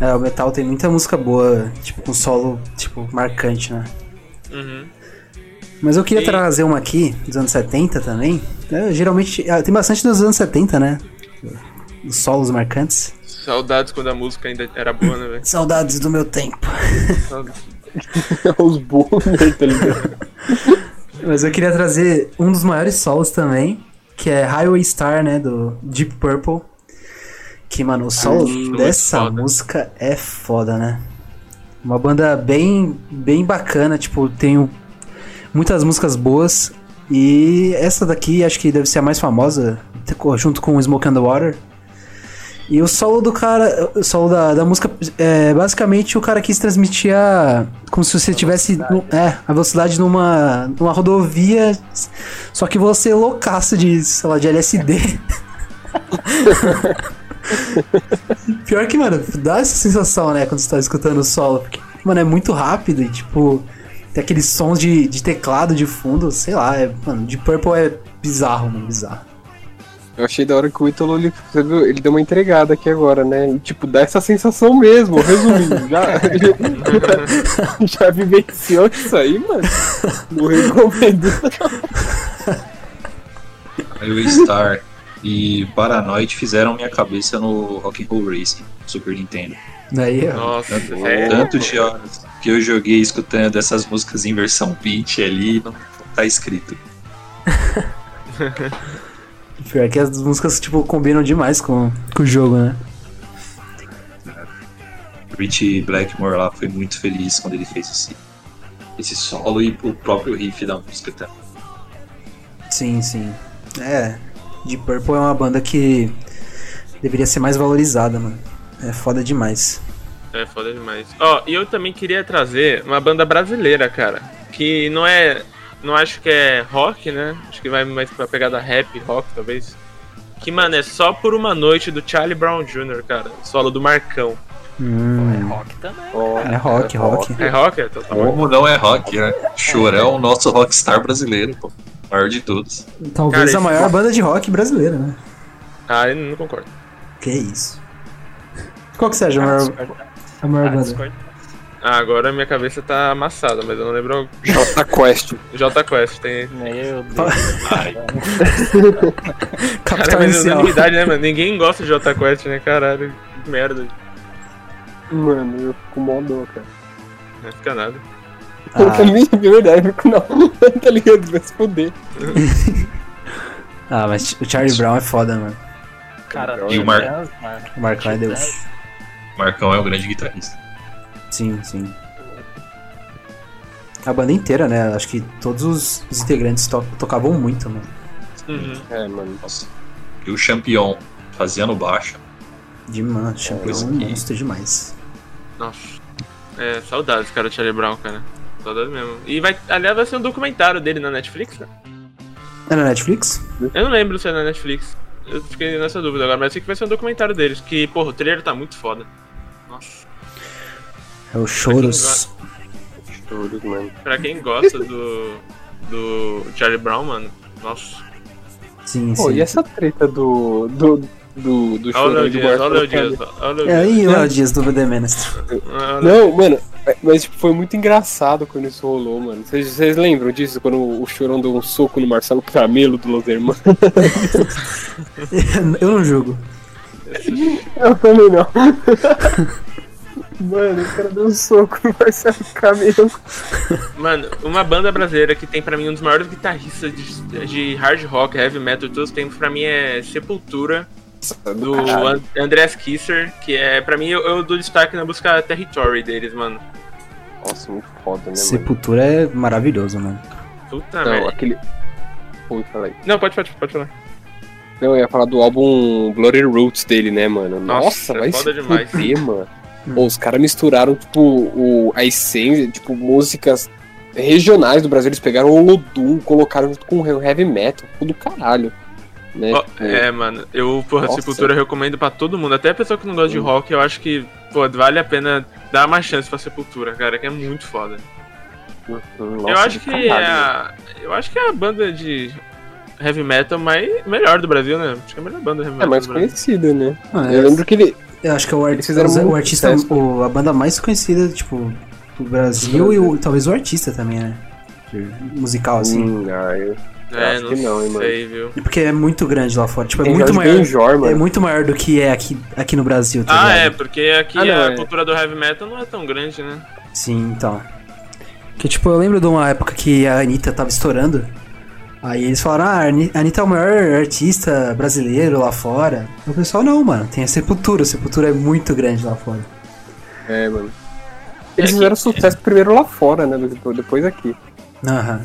É, o metal tem muita música boa, tipo, com solo, tipo, marcante, né? Uhum. Mas eu queria E- trazer uma aqui, dos anos 70 também. É, geralmente, ah, tem bastante dos anos 70, né? Os solos marcantes. Saudades quando a música ainda era boa, né, velho? Saudades do meu tempo. Saudades. os boomers, tá ligado? Mas eu queria trazer um dos maiores solos também, que é Highway Star, né, do Deep Purple. Que, mano, o solo muito dessa foda. música é foda, né? Uma banda bem, bem bacana, tipo, tem muitas músicas boas. E essa daqui acho que deve ser a mais famosa, junto com Smoke and the Water. E o solo do cara, o solo da, da música, é basicamente o cara quis transmitir a. Como se você tivesse. no- é, a velocidade numa, numa rodovia, só que você é loucaço de, sei lá, de LSD. Pior que, mano, dá essa sensação, né, quando você tá escutando o solo. Porque, mano, é muito rápido e, tipo, tem aqueles sons de, de teclado de fundo, sei lá, é, mano, de Purple é bizarro, mano, bizarro. Eu achei da hora que o Ítalo, ele, viu, ele deu uma entregada aqui agora, né? E, tipo, dá essa sensação mesmo, resumindo. Já, já vivenciou isso aí, mano? Não recomendo. Highway Star e Paranoid fizeram minha cabeça no Rock and Roll Racing, Super Nintendo. Daí, ó. Nossa, Tanto, é. tanto de horas que eu joguei escutando essas músicas em versão beat ali, não tá escrito. Pior que as músicas, tipo, combinam demais com, com o jogo, né? Richie Blackmore lá foi muito feliz quando ele fez esse, esse solo e o próprio riff da música também. Sim, sim. É, Deep Purple é uma banda que deveria ser mais valorizada, mano. É foda demais. É foda demais. Ó, e eu também queria trazer uma banda brasileira, cara. Que não é. Não acho que é rock, né? Acho que vai mais pra pegada rap, rock, talvez. Que, mano, é só por uma noite do Charlie Brown Jr., cara. Solo do Marcão. Hum, É rock também. é rock, rock. É rock? É total. Como não é rock, né? Chorão, nosso rockstar brasileiro, pô. Maior de todos. Talvez Cara, a maior banda de rock brasileira, né? Ah, eu não concordo. Que isso. Qual que você acha a maior, a maior Ah, banda? Ah, agora minha cabeça tá amassada, mas eu não lembro. J Quest. J Quest tem. Meu Deus. Cara, mas unanimidade, né, mano? Ninguém gosta de J Quest, né? Caralho, que merda. Mano, eu fico mó dó, cara. Não fica nada. Ah, também, de verdade, fico não. tá ligado? Vai se fuder. ah, mas o Charlie Brown é foda, mano. Cara, E o Mar- mano. O Marcão é Deus. Marcão é um grande guitarrista. Sim, sim. A banda inteira, né? Acho que todos os, os integrantes to- tocavam muito, mano. Uhum. É, mano. Nossa. E o Champion fazia no baixo. De mano, Champion é um monstro demais. Nossa. É, saudades, cara, do Charlie Brown, cara. Saudades mesmo. E vai, aliás, vai ser um documentário dele na Netflix, né? É na Netflix? Eu não lembro se é na Netflix. Eu fiquei nessa dúvida agora, mas eu sei que vai ser um documentário deles. Que, porra, o trailer tá muito foda. Nossa. É o Choros. Choros, mano. Pra quem gosta do. do Charlie Brown, mano. Nossa. Sim, Pô, sim. e essa treta do. do. Do, do Olha o de Dias, olha o Dias. Olha o Léo É Dias. aí, Léo Dias do The. Olha o Não, mano, é- mas tipo, foi muito engraçado quando isso rolou, mano. Vocês, vocês lembram disso? Quando o Chorão deu um soco no Marcelo Camelo do Los Hermanos? Eu não julgo. Eu também não. Mano, o cara deu um soco no Marcelo Camelo. Mano, uma banda brasileira que tem pra mim um dos maiores guitarristas de, de hard rock, heavy metal de todos os tempos, pra mim é Sepultura, do An- Andreas Kisser, que é, pra mim, eu, eu dou destaque na busca Territory deles, mano. Nossa, muito foda, né, mano? Sepultura é maravilhoso, mano. Puta Não, merda. aquele. Pô, fala aí. Não, pode, pode, pode falar. Não, eu ia falar do álbum Bloody Roots dele, né, mano? Nossa, Nossa, é vai foda se demais. mano. Pô, os caras misturaram, tipo, o, a essência, tipo, músicas regionais do Brasil. Eles pegaram o Olodum, colocaram junto com o heavy metal, tudo do caralho. Né? Tipo, é, mano, eu, porra, Nossa. Sepultura eu recomendo pra todo mundo, até a pessoa que não gosta de rock, eu acho que, pô, vale a pena dar uma chance pra Sepultura, cara, que é muito foda. hum, eu nossa, acho do que é a, eu acho que é a banda de heavy metal mais melhor do Brasil, né? Acho que é a melhor banda de heavy É metal mais do Brasil. conhecida, né? Mano, Eu eu, lembro que ele. eu acho que é o, fizeram o artista, o- a banda mais conhecida, tipo, do Brasil e o- talvez o artista também, né? Musical, assim. Hum, ah, eu... É, acho não, que não, hein, mano. sei, viu? Porque é muito grande lá fora. Tipo, é muito maior. Mano. É muito maior do que é aqui, aqui no Brasil, tá Ah, é, ligado? porque aqui Ah, não, a é. cultura do heavy metal não é tão grande, né? Sim, então. Que tipo, eu lembro de uma época que a Anitta tava estourando. Aí eles falaram, ah, a Ani- a Anitta é o maior artista brasileiro lá fora. E o pessoal, não, mano, tem a Sepultura. A Sepultura é muito grande lá fora. É, mano. Eles É que- fizeram sucesso primeiro lá fora, né? Depois, depois aqui. Aham.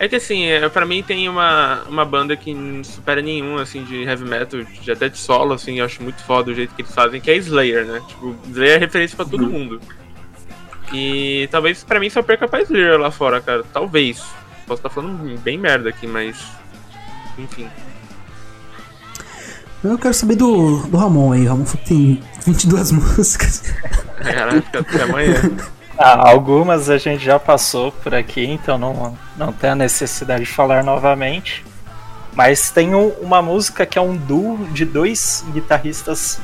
É que assim, é, pra mim tem uma, uma banda que não supera nenhum, assim, de heavy metal, de, até de solo, assim, eu acho muito foda o jeito que eles fazem, que é Slayer, né? Tipo, Slayer é referência pra todo mundo. E talvez pra mim só perca pra Slayer lá fora, cara. Talvez. Posso estar falando bem merda aqui, mas. Enfim. Eu quero saber do, do Ramon aí. O Ramon falou que tem 22 músicas. Caralho, fica até amanhã. Ah, algumas a gente já passou por aqui, então não, não tem a necessidade de falar novamente. Mas tem um- uma música que é um duo de dois guitarristas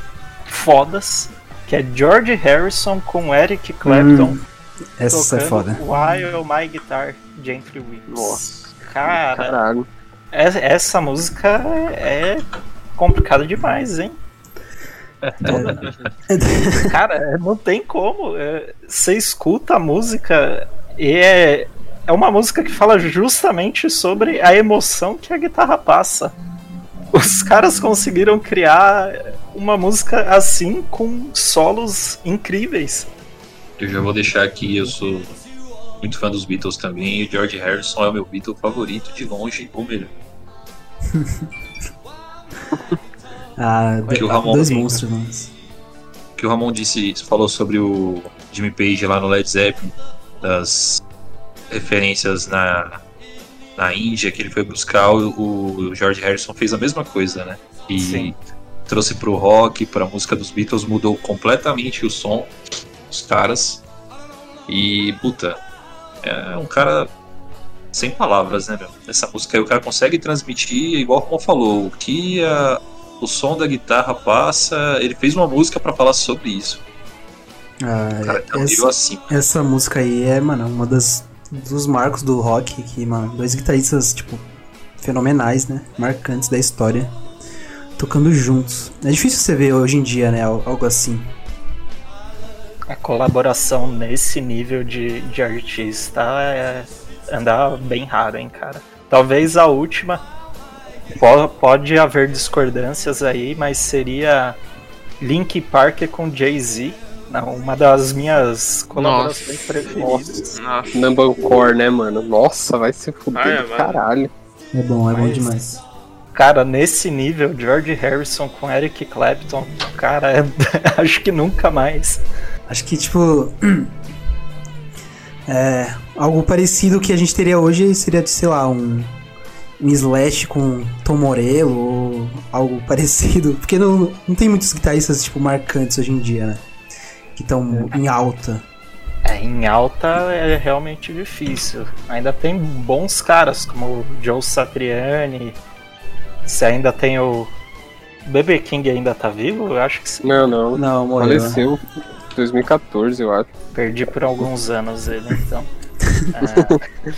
fodas, que é George Harrison com Eric Clapton. Essa é foda. While My Guitar Gently Weeps. Nossa. Cara, Caralho. essa, essa música é complicada demais, hein? Cara, não tem como. é, Você escuta a música e é, é uma música que fala justamente sobre a emoção que a guitarra passa. Os caras conseguiram criar uma música assim com solos incríveis. Eu já vou deixar aqui, eu sou muito fã dos Beatles também, e o George Harrison é o meu Beatle favorito, de longe, o melhor. Ah, Que o Ramon dois monstros, mas... O que o Ramon disse, falou sobre o Jimmy Page lá no Led Zeppelin, das referências na, na Índia que ele foi buscar, o, o George Harrison fez a mesma coisa, né? E Sim. trouxe pro rock, pra música dos Beatles, mudou completamente o som dos caras. E, puta, é um cara sem palavras, né, meu? Essa música aí o cara consegue transmitir, igual como falou, o que a- o som da guitarra passa. Ele fez uma música pra falar sobre isso. Ah, O cara é um essa- assim. Essa música aí é, mano, uma das dos marcos do rock que, mano, dois guitarristas, tipo, fenomenais, né? Marcantes da história. Tocando juntos. É difícil você ver hoje em dia, né? al- Algo assim. A colaboração nesse nível de, de artista é, anda bem raro, hein, cara. Talvez a última. Po- Pode haver discordâncias aí, mas seria Link Park com Jay-Z. Uma das minhas colaborações preferidas. Nossa. Numbercore, né, mano? Nossa, vai se fuder Ah, é, caralho. É bom, é bom Mas- demais. Cara, nesse nível, George Harrison com Eric Clapton, cara, é- acho que nunca mais. Acho que, tipo. É. Algo parecido que a gente teria hoje seria, de, sei lá, um. Um Slash com Tom Morello ou algo parecido. Porque não, não tem muitos guitarristas, tipo, marcantes hoje em dia, né? Que estão em alta. É, em alta é realmente difícil. Ainda tem bons caras, como o Joe Satriani. Se ainda tem o. BB King ainda tá vivo? Eu acho que sim. Não, não. Não, morreu. né? Faleceu em 2014, eu acho. Perdi por alguns anos ele, então. É.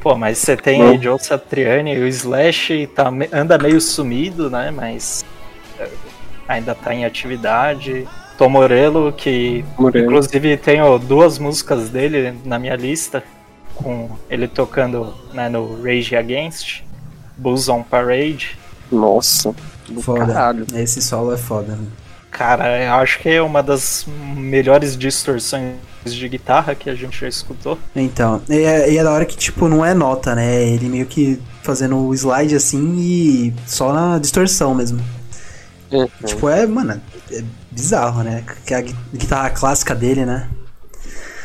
Pô, mas você tem Bom. Joe Satriani, o Slash tá, anda meio sumido, né? Mas é, ainda tá em atividade. Tom Morello, que Moreno. inclusive tenho duas músicas dele na minha lista, com ele tocando né, no Rage Against, Bulls on Parade. Nossa, do Foda. caralho. Esse solo é foda, né? Cara, eu acho que é uma das melhores distorções de guitarra que a gente já escutou. Então, e é, e é da hora que, tipo, não é nota, né? Ele meio que fazendo o slide assim e só na distorção mesmo. Uhum. Tipo, é, mano, é bizarro, né? Que a gui- guitarra clássica dele, né?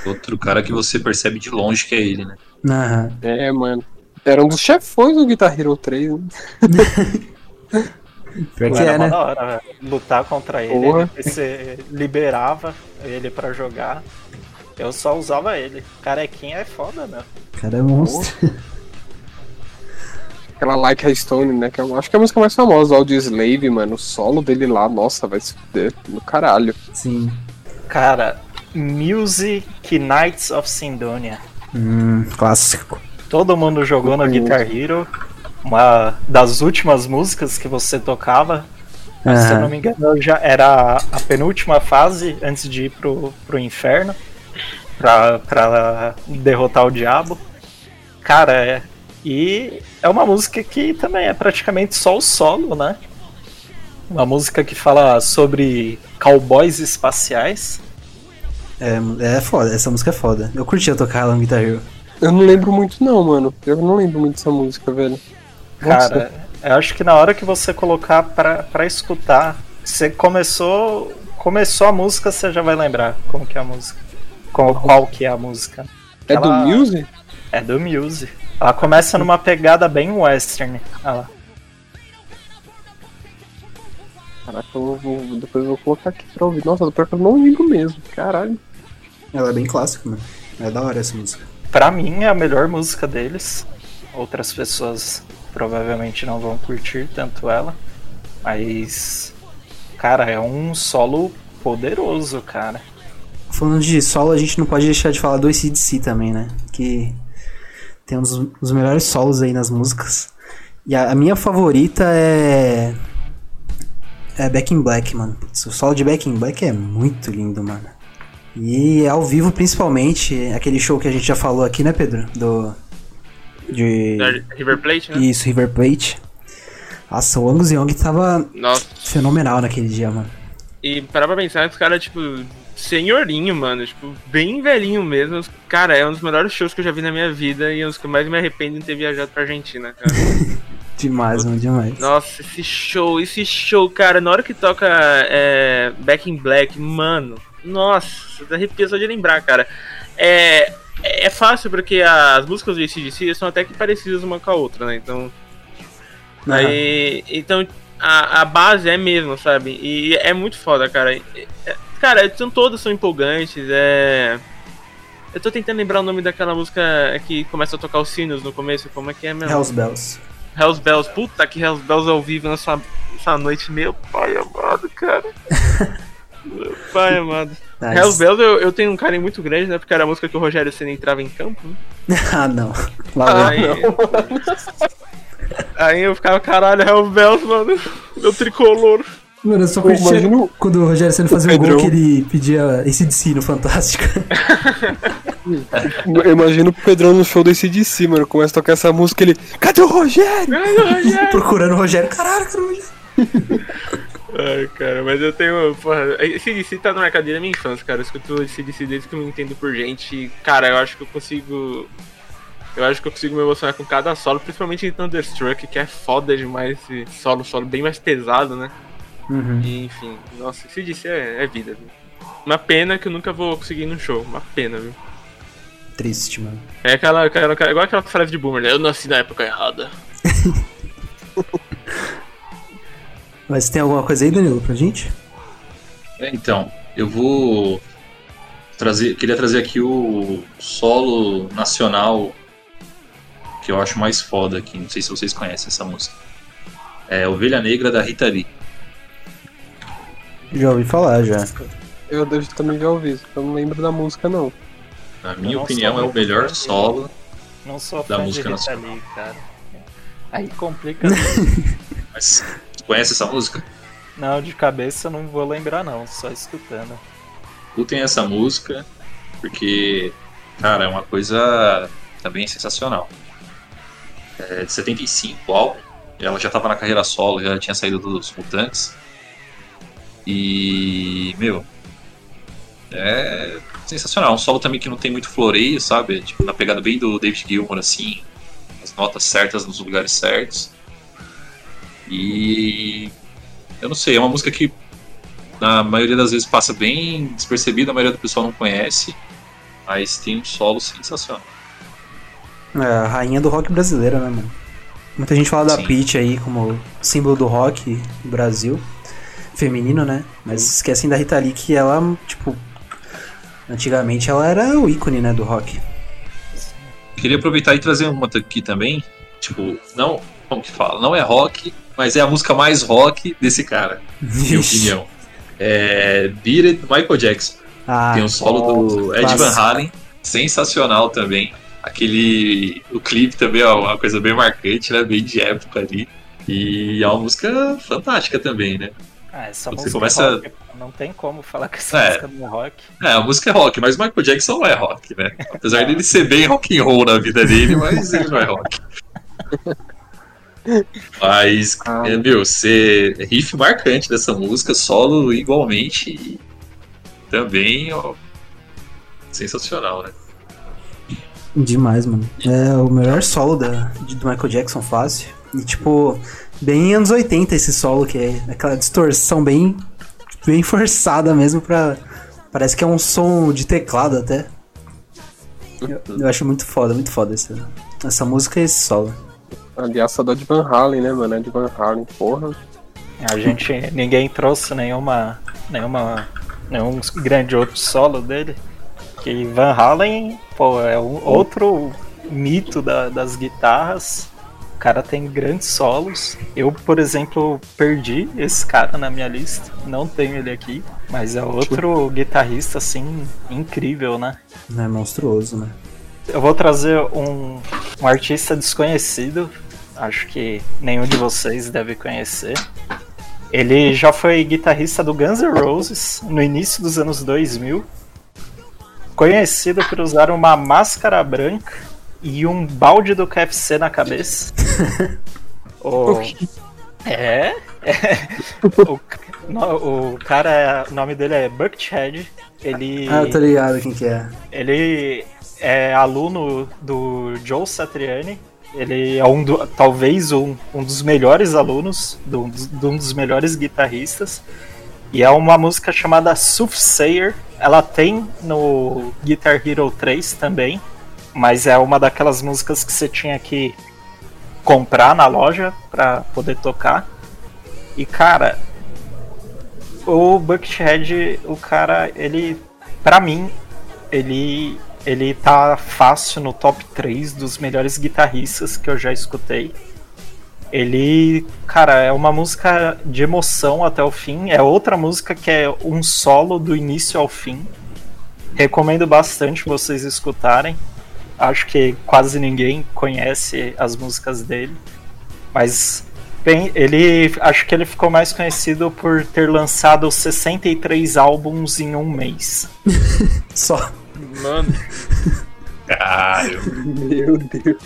Outro cara que você percebe de longe que é ele, né? Aham. É, mano. Era um dos chefões do Guitar Hero 3, né? Pior que Era é, né? da hora, velho. lutar contra ele, Porra. você liberava ele pra jogar. Eu só usava ele. Carequinha é foda. O cara é monstro. Aquela Like a Stone, né? Que eu acho que é a música mais famosa do Audio Slave, mano. O solo dele lá, nossa, vai se fuder. Do caralho. Sim. Cara, Music Knights of Sindonia. Hum, clássico. Todo mundo jogou no. Guitar Hero. Uma das últimas músicas que você tocava. Se eu não me engano, já era a penúltima fase antes de ir pro, pro inferno. Pra, pra derrotar o diabo. Cara, é. E é uma música que também é praticamente só o solo, né? Uma música que fala sobre cowboys espaciais. É, é foda, essa música é foda. Eu curtia tocar ela no Guitar Hero. Eu não lembro muito, não, mano. Eu não lembro muito dessa música, velho. Cara, eu acho que na hora que você colocar pra, pra escutar, você começou. Começou a música, você já vai lembrar como que é a música. Qual, qual que é a música. É do ela- Muse? É do Muse. Ela começa numa pegada bem western. Olha lá. Caraca, eu vou, depois eu vou colocar aqui pra ouvir. Nossa, pior que eu não lembro mesmo. Caralho. Ela é bem clássica, mano. É da hora essa música. Pra mim é a melhor música deles. Outras pessoas provavelmente não vão curtir tanto ela. Mas. Cara, é um solo poderoso, cara. Falando de solo, a gente não pode deixar de falar do ACDC também, né? Que tem um dos, melhores solos aí nas músicas. E a, a minha favorita é. É Back in Black, mano. O solo de Back in Black é muito lindo, mano. E ao vivo, principalmente, aquele show que a gente já falou aqui, né, Pedro? Do. De. River Plate, né? Isso, River Plate. Nossa, o Angus Young tava Nossa. fenomenal naquele dia, mano. E parar pra pensar os caras, tipo, senhorinho, mano. Tipo, bem velhinho mesmo. Cara, é um dos melhores shows que eu já vi na minha vida e um dos que eu mais me arrependo de ter viajado pra Argentina, cara. Demais, mano, demais. Nossa, esse show, esse show, cara, na hora que toca é, Back in Black, mano, nossa, arrepia só de lembrar, cara. É, é fácil porque as músicas do ACDC são até que parecidas uma com a outra, né? Então, Aham. aí, então a, a base é a mesma, sabe? E é muito foda, cara. É- Cara, são todas são empolgantes, é. Eu tô tentando lembrar o nome daquela música que começa a tocar os sinos no começo, como é que é mesmo? Hells Bells. Hells Bells, puta que Hells Bells ao vivo nessa, nessa noite, meu pai amado, cara. meu pai amado. Nice. Hells Bells eu, eu tenho um carinho muito grande, né? Porque era a música que o Rogério Senna entrava em campo, né? ah, não. Lá Aí, aí eu ficava, caralho, Hells Bells, mano. Meu tricolor. Mano, eu só Pô, curtia imagina o- quando o Rogério Senna fazia um gol que ele pedia esse DC no Fantástico. Eu imagino o Pedrão no show desse DC, mano. Começa a tocar essa música ele. Cadê o Rogério? Procurando o Rogério. Caralho, cara, o Rogério. Ai, cara, mas eu tenho. Porra, esse DC tá na marcadeira da minha infância, cara. Eu escuto esse DC desde que eu me entendo por gente. Cara, eu acho que eu consigo. Eu acho que eu consigo me emocionar com cada solo, principalmente em Thunderstruck, que é foda demais esse solo, solo bem mais pesado, né? Uhum. E, enfim, nossa, esse DC é, é vida, viu? Uma pena que eu nunca vou conseguir ir no show, uma pena, viu? Triste, mano. É aquela, aquela, aquela- igual aquela frase de boomer, né? Eu nasci na época errada. Mas tem alguma coisa aí, Danilo, pra gente? É, então, eu vou trazer, queria trazer aqui o solo nacional que eu acho mais foda aqui, não sei se vocês conhecem essa música. É Ovelha Negra da Rita Lee. Já ouvi falar, já. Eu devo também já ouvi, eu não lembro da música, não. Na minha não opinião é o melhor solo. Não sou Da fã de música Rita nacional. Lee, cara. Aí complica. Mas conhece essa música? não, de cabeça não vou lembrar não, só escutando. Escutem essa música, porque, cara, é uma coisa também sensacional. É de 75 o álbum, ela já tava na carreira solo, já tinha saído dos Mutantes. E, meu, é sensacional. Um solo também que não tem muito floreio, sabe? Tipo, na pegada bem do David Gilmour, assim, as notas certas nos lugares certos. E eu não sei, é uma música que na maioria das vezes passa bem despercebida, a maioria do pessoal não conhece, mas tem um solo sensacional. É a rainha do rock brasileiro, né, mano? Muita gente fala da. Peach aí como símbolo do rock do Brasil. Feminino, né? Mas esquecem da Rita Lee que ela, tipo. Antigamente ela era o ícone, né, do rock. Queria aproveitar e trazer uma aqui também, tipo, não, como que fala, não é rock, mas é a música mais rock desse cara, na minha opinião. É Beat It, Michael Jackson. Ah, Tem um solo do Ed. Van Halen, sensacional também. Aquele. O clipe também é uma coisa bem marcante, né? Bem de época ali. E é uma música fantástica também, né? Ah, essa Você música começa- é rock, não tem como falar que essa É. música não é rock. É, a música é rock, mas o Michael Jackson não é rock, né? Apesar dele ser bem rock and roll na vida dele, mas ele não é rock. Mas, Ah. é, meu, ser riff marcante dessa música, solo igualmente, e também, ó, sensacional, né? Demais, mano. É o melhor solo da, de- do Michael Jackson fácil. E tipo, bem anos 80 esse solo, que é aquela distorção bem, bem forçada mesmo pra. Parece que é um som de teclado até. Eu, eu acho muito foda, muito foda essa, essa música e esse solo. Aliás, a de Van Halen, né, mano? É de Van Halen, porra. A gente. ninguém trouxe nenhuma. nenhuma. nenhum grande outro solo dele. Que Van Halen, pô, é um outro mito da- das guitarras. O cara tem grandes solos. Eu, por exemplo, perdi esse cara na minha lista. Não tenho ele aqui. Mas é outro guitarrista, assim, incrível, né? É monstruoso, né? Eu vou trazer um, um artista desconhecido. Acho que nenhum de vocês deve conhecer. Ele já foi guitarrista do Guns N' Roses no início dos anos 2000. conhecido por usar uma máscara branca e um balde do KFC na cabeça. o... É, é. O, no- o cara, o nome dele é Buckethead. Ele, Ah, eu tô ligado quem que é. ele é aluno do Joe Satriani. Ele é um do- talvez um, um dos melhores alunos, de um dos melhores guitarristas. E é uma música chamada Soothsayer. Ela tem no Guitar Hero 3 também, mas é uma daquelas músicas que você tinha que comprar na loja pra poder tocar. E cara, o Buckethead, o cara, ele pra mim, ele ele tá fácil no top 3 dos melhores guitarristas que eu já escutei. Ele, cara, é uma música de emoção até o fim. É outra música que é um solo do início ao fim. Recomendo bastante vocês escutarem. Acho que quase ninguém conhece as músicas dele. Mas bem, ele acho que ele ficou mais conhecido por ter lançado 63 álbuns em um mês. Só. Mano, Caralho. Meu Deus.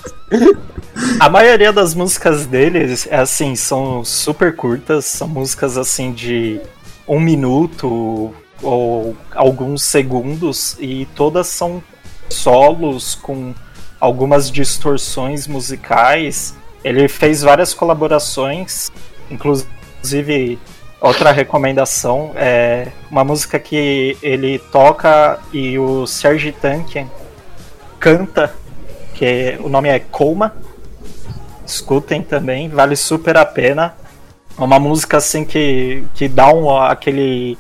A maioria das músicas deles é assim, são super curtas, são músicas assim de um minuto ou alguns segundos e todas são solos com algumas distorções musicais. Ele fez várias colaborações, inclusive outra recomendação é uma música que ele toca e o Serge Tankian canta, que é- o nome é Coma. Escutem também, vale super a pena. É uma música assim que, que dá um, aquele.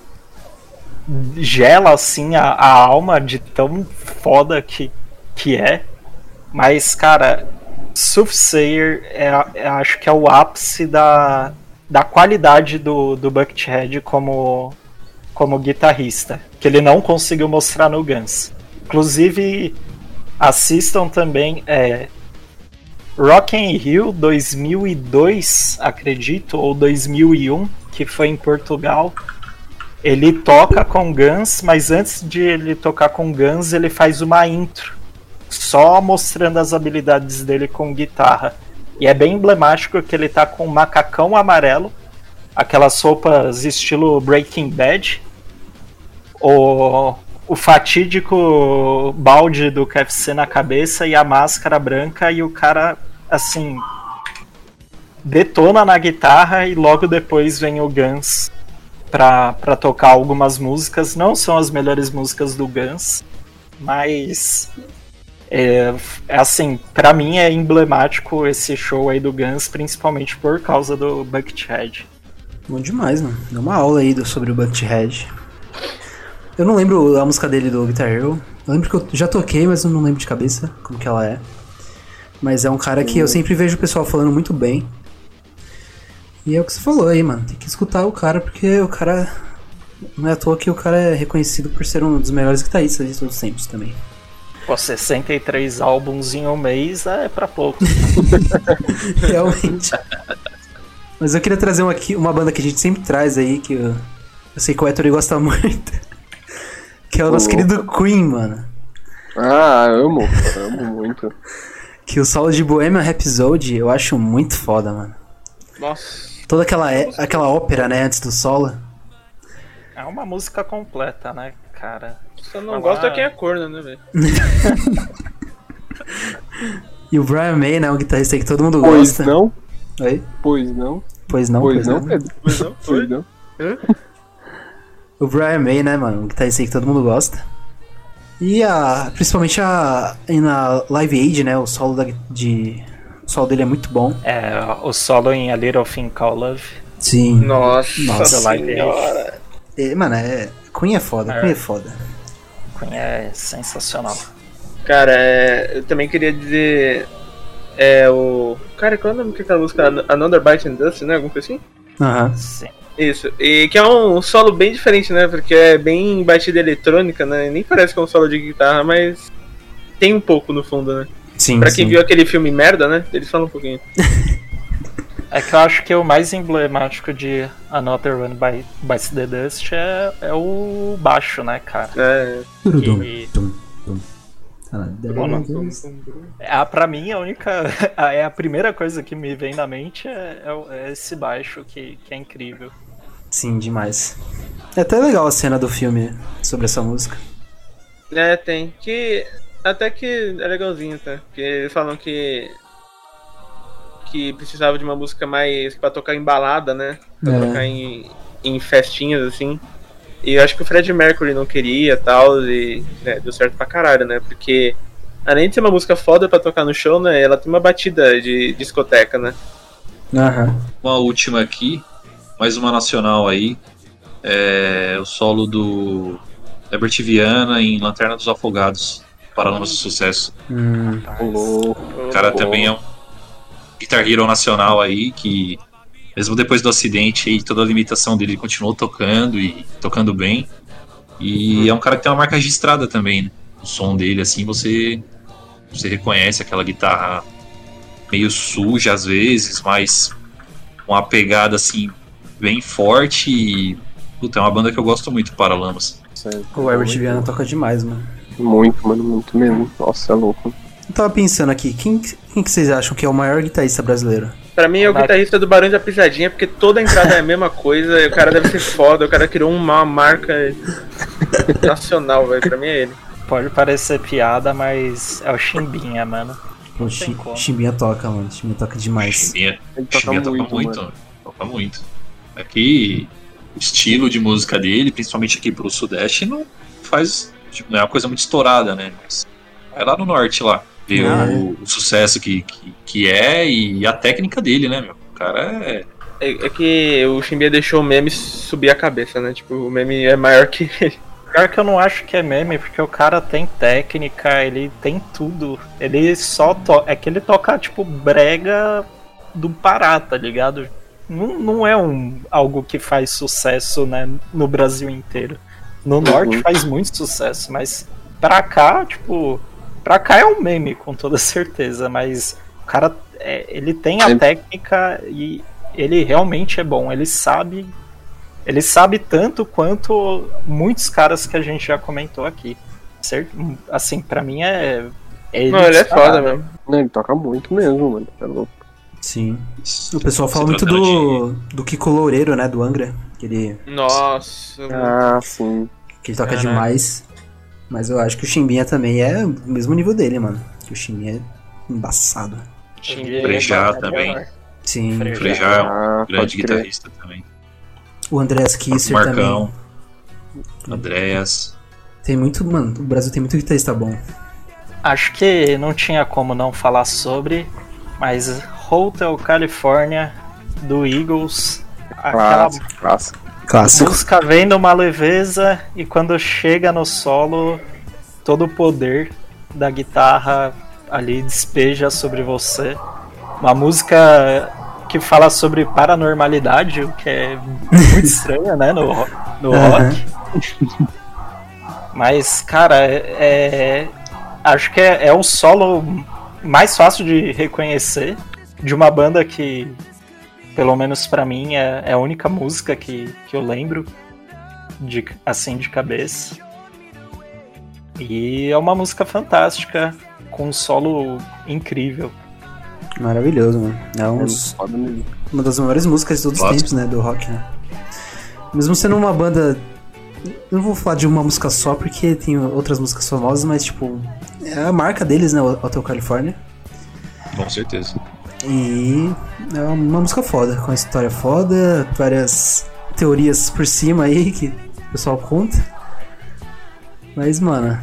gela assim a, a alma de tão foda que, que é. Mas, cara, Soothsayer é, é, acho que é o ápice da, da qualidade do, do Buckethead como, como guitarrista, que ele não conseguiu mostrar no Guns. Inclusive, assistam também é, Rock Rio 2002, acredito, ou 2001, que foi em Portugal. Ele toca com Guns, mas antes de ele tocar com Guns, ele faz uma intro, só mostrando as habilidades dele com guitarra. E é bem emblemático que ele tá com um macacão amarelo, aquelas roupas estilo Breaking Bad, o, o fatídico balde do KFC na cabeça e a máscara branca e o cara assim detona na guitarra e logo depois vem o Guns pra, pra tocar algumas músicas. Não são as melhores músicas do Guns, mas é, assim, pra mim é emblemático esse show aí do Guns, principalmente por causa do Buckethead. Bom demais, mano. Deu uma aula aí sobre o Buckethead. Eu não lembro a música dele do Guitar Hero. Eu lembro que eu já toquei, mas eu não lembro de cabeça como que ela é. Mas é um cara que eu sempre vejo o pessoal falando muito bem. E é o que você falou aí, mano. Tem que escutar o cara, porque o cara. Não é à toa que o cara é reconhecido por ser um dos melhores guitarristas de todos os tempos também. Pô, 63 álbuns em um mês é pra pouco. Realmente. Mas eu queria trazer uma, aqui, uma banda que a gente sempre traz aí, que eu, eu sei que o Ettore gosta muito. Que é o nosso querido Queen, mano. Ah, amo. Amo muito. Que o solo de Bohemian Rhapsody eu acho muito foda, mano. nossa. Toda aquela, é- aquela ópera, né, antes do solo. É uma música completa, né, cara? Só não Mas gosta lá- quem é corno, né, velho? E o Brian May, né, o guitarrista que todo mundo Pois gosta. não, Oi? pois não, Pois não, pois não, Pedro. Pois não, foi. Pois não. O Brian May, né, mano, o guitarrista que todo mundo gosta. E a, principalmente a, na Live Aid, né, o solo da, de... O solo dele é muito bom. É, o solo em A Little Thing Called Love. Sim. Nossa, Nossa, Live senhora. É, mano, é... Queen é foda, É. Queen é foda. Queen é sensacional. Cara, é, eu também queria dizer. É o. Cara, qual é o nome daquela música? An- Another Bite and Dust, né? Alguma coisa assim? Aham. Sim. Isso. E que é um solo bem diferente, né? Porque é bem batida eletrônica, né? Nem parece que é um solo de guitarra, mas. Tem um pouco no fundo, né? Sim, Pra quem sim. viu aquele filme merda, né? Eles falam um pouquinho. É que eu acho que o mais emblemático de Another One by, by the Dust é, é o baixo, né, cara? É. E- tum, Ah, pra mim, a única. É a primeira coisa que me vem na mente é, é é esse baixo que, que é incrível. Sim, demais. É até legal a cena do filme sobre essa música. É, tem. Que. Até que é legalzinho, tá? Porque eles falam que. Que precisava de uma música mais. pra tocar em balada, né? Pra É. tocar em, em festinhas, assim. E eu acho que o Fred Mercury não queria tal, e né, deu certo pra caralho, né? Porque. Além de ser uma música foda pra tocar no show, né? Ela tem uma batida de discoteca, né? Aham. Uma última aqui, mais uma nacional aí. É o solo do Herbert Viana em Lanterna dos Afogados. Paralamas do Sucesso. Hum, O cara também é um Guitar Hero nacional aí que, mesmo depois do acidente aí, toda a limitação dele ele continuou tocando e tocando bem. E é um cara que tem uma marca registrada também, né? O som dele, assim, você, você reconhece aquela guitarra meio suja às vezes, mas com uma pegada assim bem forte e. Puta, é uma banda que eu gosto muito, Paralamas. o Herbert Viana toca demais, mano. Muito, mano, muito mesmo. Nossa, é louco. Eu tava pensando aqui, quem, quem que vocês acham que é o maior guitarrista brasileiro? Pra mim é o guitarrista do Barão da Pisadinha, porque toda a entrada é a mesma coisa, e o cara deve ser foda, o cara criou uma marca nacional, velho. Pra mim é ele. Pode parecer piada, mas é o Chimbinha, mano. O Chi- como. Chimbinha toca, mano. Chimbinha toca demais. Chimbinha, toca Chimbinha toca muito, muito, mano. toca muito. Aqui, o estilo de música dele, principalmente aqui pro Sudeste, não faz. Tipo, não é uma coisa muito estourada, né? Mas vai lá no norte lá. Ver Ah, o, o sucesso que, que, que é e a técnica dele, né, meu? O cara é. É, é que o Chimbinha deixou o meme subir a cabeça, né? Tipo, o meme é maior que ele. Pior que eu não acho que é meme, porque o cara tem técnica, ele tem tudo. Ele só toca. É que ele toca, tipo, brega do Pará, tá ligado? Não, não é um, algo que faz sucesso, né, no Brasil inteiro. No norte faz muito sucesso, mas pra cá, tipo. Pra cá é um meme, com toda certeza, mas o cara. é, ele tem a Ele- técnica e ele realmente é bom. Ele sabe ele sabe tanto quanto muitos caras que a gente já comentou aqui. Certo? Assim, pra mim é. é Não, ele é foda mesmo. Ele toca muito mesmo, mano. É louco. Sim. O pessoal fala muito do, do Kiko Loureiro, né? Do Angra. Que ele, Nossa, mano. Ah, sim. que ele toca Caraca. demais. Mas eu acho que o Chimbinha também é o mesmo nível dele, mano. Que o Chimbinha é embaçado. Chimbinha Frejá é também. melhor. Sim. Frejá. É um Ah, grande crer. guitarrista também. O Andreas Kisser Marcão, também. Andréas. Tem muito, mano, o Brasil tem muito guitarrista bom. Acho que não tinha como não falar sobre, mas Hotel California do Eagles. Aquela Clássico, clássico. Clássico. música vem numa leveza e quando chega no solo, todo o poder da guitarra ali despeja sobre você. Uma música que fala sobre paranormalidade, o que é muito estranho, né, no, no Aham. rock. Mas, cara, é, acho que é, é o solo mais fácil de reconhecer de uma banda que, pelo menos pra mim, é, é a única música que, que eu lembro de, assim de cabeça. E é uma música fantástica, com um solo incrível. Maravilhoso, mano. É É foda mesmo. uma das maiores músicas de todos os tempos, né? Do rock, né? Mesmo sendo uma banda. Não vou falar de uma música só, porque tem outras músicas famosas, mas, tipo, é a marca deles, né? O Hotel California. Com certeza. E é uma música foda, com uma história foda, várias teorias por cima aí que o pessoal conta. Mas, mano,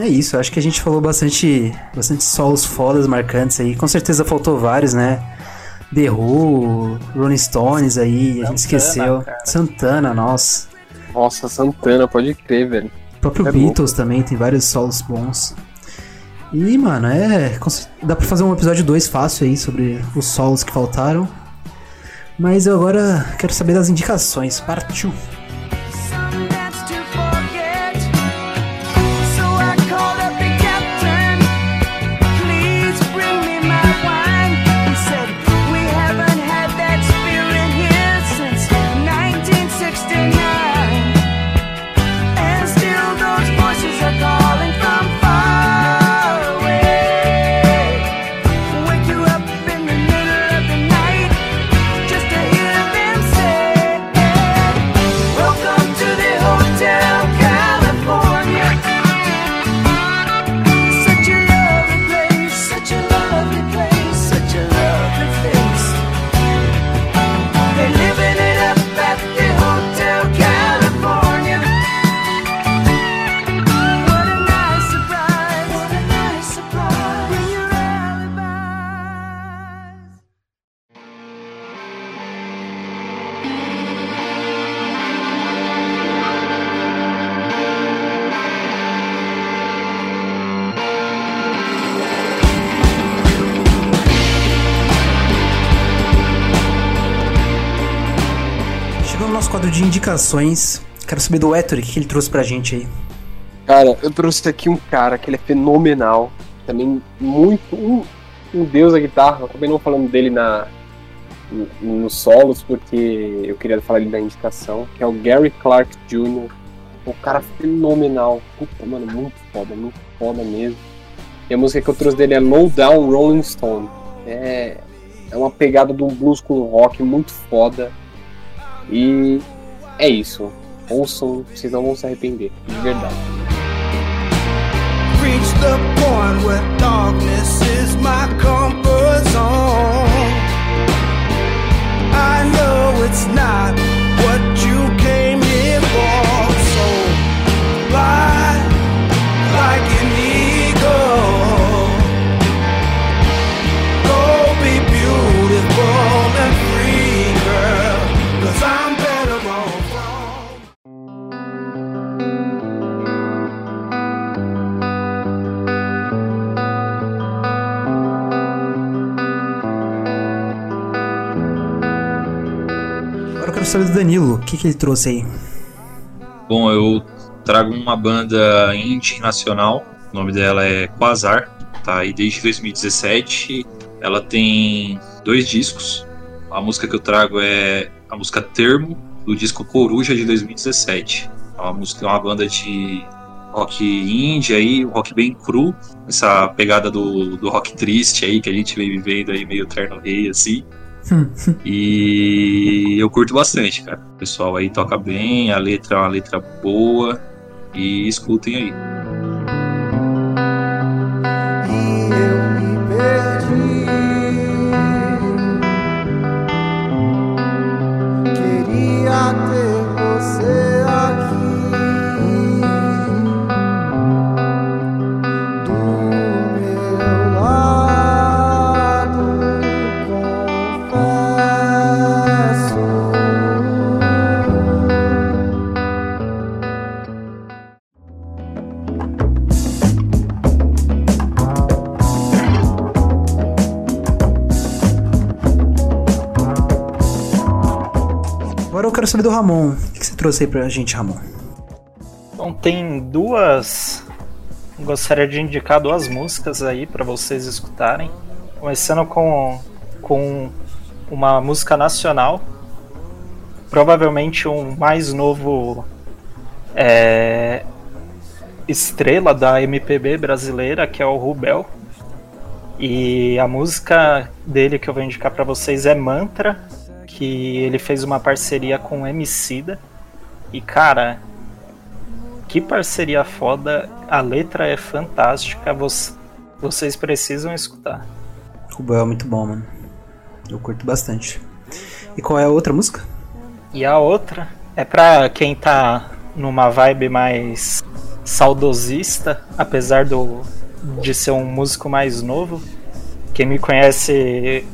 é isso. Acho que a gente falou bastante, bastante solos fodas, marcantes aí. Com certeza faltou vários, né? The Who, Rolling Stones aí, a gente Santana, esqueceu. cara. Santana, nossa. Nossa, Santana, pode crer, velho. O próprio É Beatles também tem vários solos bons. E, mano, é. Dá pra fazer um episódio 2 fácil aí sobre os solos que faltaram. Mas eu agora quero saber das indicações. Partiu! De indicações. Quero saber do Héctor, o que ele trouxe pra gente aí. Cara, eu trouxe aqui um cara que ele é fenomenal. Também muito. Um, um deus da guitarra. Acabei não falando dele na, no- nos solos, porque eu queria falar ele na indicação. Que é o Gary Clark Jr. Um cara fenomenal. Puta, mano, muito foda, muito foda mesmo. E a música que eu trouxe dele é Low Down Rolling Stone. É, é uma pegada de um blues com rock muito foda. E é isso. Ouçam, vocês não vão se arrepender, de verdade. reach the point where darkness is my comfort zone. I know it's not what you came here for, so Saber do Danilo, o que, que ele trouxe aí. Bom, eu trago uma banda indie nacional. O nome dela é Quasar. Tá aí desde 2017. Ela tem dois discos. A música que eu trago é a música Termo, do disco Coruja de 2017. É uma música, uma banda de rock indie aí, um rock bem cru. Essa pegada do, do rock triste aí que a gente vem vivendo aí, meio terno rei assim. E eu curto bastante, cara. O pessoal aí toca bem, a letra é uma letra boa. E escutem aí. Quero saber do Ramon. O que, você trouxe aí pra gente, Ramon? Bom, tem duas. Gostaria de indicar duas músicas aí para vocês escutarem. Começando com, com uma música nacional. Provavelmente um mais novo é, estrela da MPB brasileira, que é o Rubel. E a música dele que eu vou indicar para vocês é Mantra, que ele fez uma parceria com o Emicida. E cara, que parceria foda, a letra é fantástica, vo- vocês precisam escutar. O Bel é muito bom, mano. Eu curto bastante. E qual é a outra música? E a outra é pra quem tá numa vibe mais saudosista, apesar do de ser um músico mais novo. Quem me conhece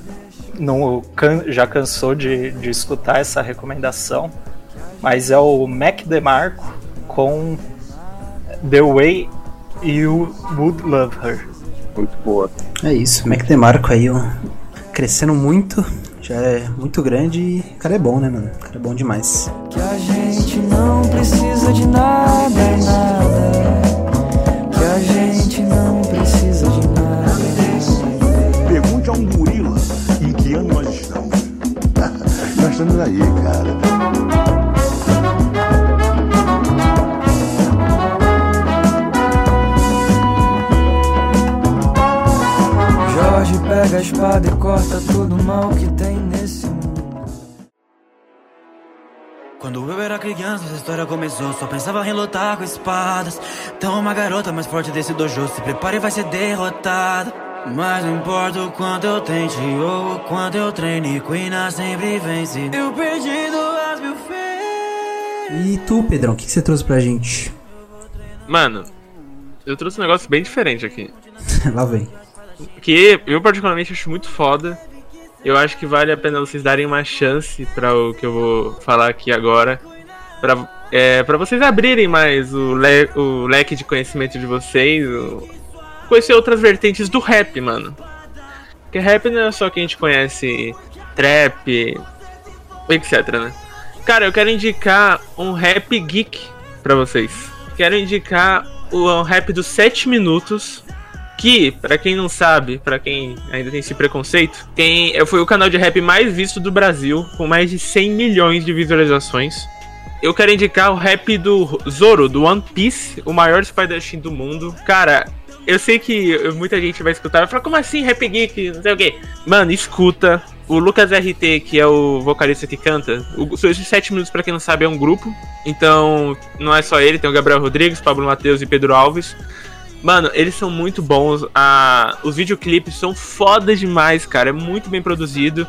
não can- já cansou de, de escutar essa recomendação, mas é o Mac DeMarco com The Way You Would Love Her. Muito boa. É isso, Mac DeMarco aí, ó. Crescendo muito, já é muito grande e o cara é bom, né, mano? O cara é bom demais. Que a gente não precisa de nada, nada. Que a gente não precisa aí, cara. Jorge pega a espada e corta todo o mal que tem nesse mundo. Quando eu era criança, essa história começou. Só pensava em lutar com espadas. Então, uma garota mais forte desse dojo se prepare e vai ser derrotada. Mas não importa o quanto eu tente ou o quanto eu treine, Queen sempre vence. Eu perdi duas mil vezes. E tu, Pedrão, o que, que você trouxe pra gente? Mano, eu trouxe um negócio bem diferente aqui. Lá vem. Que eu particularmente acho muito foda. Eu acho que vale a pena vocês darem uma chance para o que eu vou falar aqui agora. Pra, é, pra vocês abrirem mais o, le- o leque de conhecimento de vocês. o- conhecer outras vertentes do rap, mano. Porque rap não é só que a gente conhece trap, etc, né? Cara, eu quero indicar um rap geek pra vocês. Quero indicar o rap dos 7 minutos. Que, pra quem não sabe, pra quem ainda tem esse preconceito, tem, foi o canal de rap mais visto do Brasil, com mais de 100 milhões de visualizações. Eu quero indicar o rap do Zoro, do One Piece, o maior espadachim do mundo. Cara, eu sei que muita gente vai escutar vai falar, como assim, rap geek, não sei o quê. Mano, escuta. O Lucas RT, que é o vocalista que canta, o esses 7 minutos, pra quem não sabe, é um grupo. Então, não é só ele, tem o Gabriel Rodrigues, Pablo Matheus e Pedro Alves. Mano, eles são muito bons. Ah, os videoclipes são foda demais, cara. É muito bem produzido.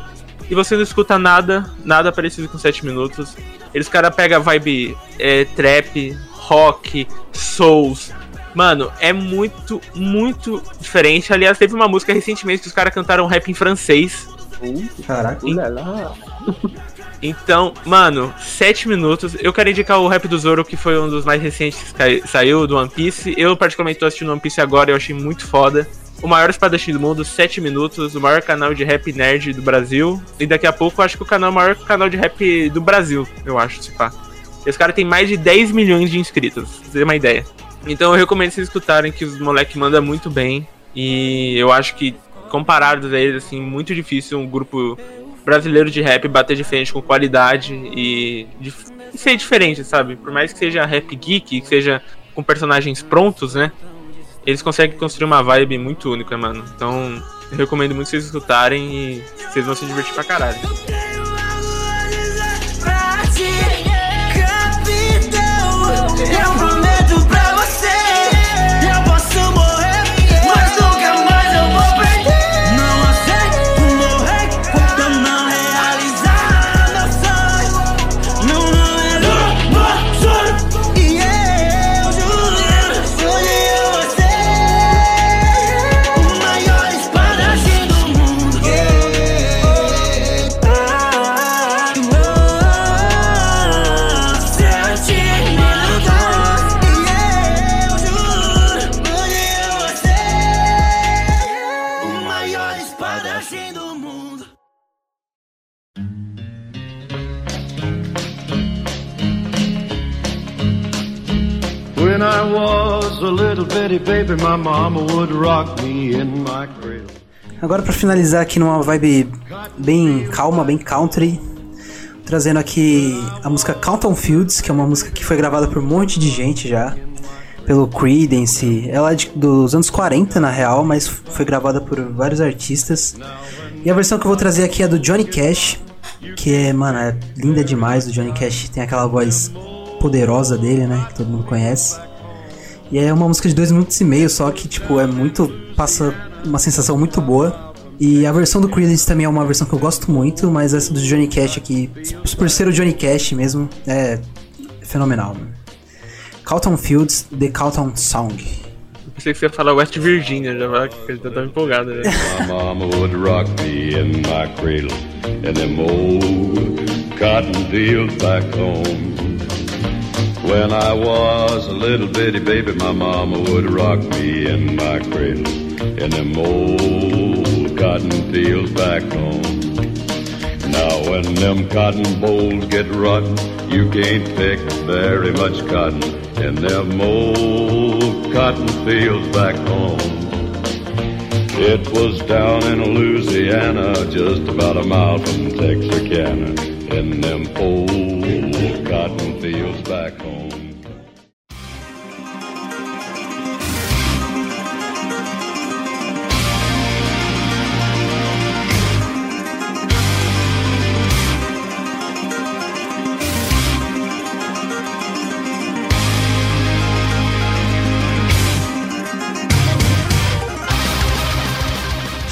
E você não escuta nada, nada parecido com 7 minutos. Eles, cara, pega vibe é, trap, rock, souls. Mano, é muito, muito diferente. Aliás, teve uma música recentemente que os caras cantaram rap em francês. Caraca. Ulala. Então, mano, 7 minutos. Eu quero indicar o rap do Zoro, que foi um dos mais recentes que saiu do One Piece. Eu, particularmente, tô assistindo One Piece agora e eu achei muito foda. O maior espadachim do mundo, 7 minutos. O maior canal de rap nerd do Brasil. E daqui a pouco eu acho que o canal é o maior canal de rap do Brasil, eu acho, se pá. Esse cara tem mais de 10 milhões de inscritos, pra você ter uma ideia. Então eu recomendo vocês escutarem que os moleque manda muito bem. E eu acho que, comparados a eles, assim, muito difícil um grupo brasileiro de rap bater de frente com qualidade e, e ser diferente, sabe? Por mais que seja rap geek, que seja com personagens prontos, né? Eles conseguem construir uma vibe muito única, mano. Então, eu recomendo muito vocês escutarem e vocês vão se divertir pra caralho. Baby, my mama would rock me in my cradle. Agora pra finalizar aqui numa vibe bem calma, bem country, trazendo aqui a música Count on Fields, que é uma música que foi gravada por um monte de gente já, pelo Creedence. Ela é de- dos anos 40 na real, mas foi gravada por vários artistas. E a versão que eu vou trazer aqui é do Johnny Cash, que é, mano, é linda demais. O Johnny Cash tem aquela voz poderosa dele, né, que todo mundo conhece. E é uma música de dois minutos e meio, só que, tipo, é muito. passa uma sensação muito boa. E a versão do Creedence também é uma versão que eu gosto muito, mas essa do Johnny Cash aqui, por ser o Johnny Cash mesmo, é fenomenal, mano. Calton Fields, The Calton Song. Eu pensei que você ia falar West Virginia, já vai, já tava empolgado. Né? My mama would rock me in my cradle in them old cotton fields back home. When I was a little bitty baby, my mama would rock me in my cradle in them old cotton fields back home. Now when them cotton bolls get rotten, you can't pick very much cotton in them old cotton fields back home. It was down in Louisiana, just about a mile from Texarkana, in them old cotton fields back home.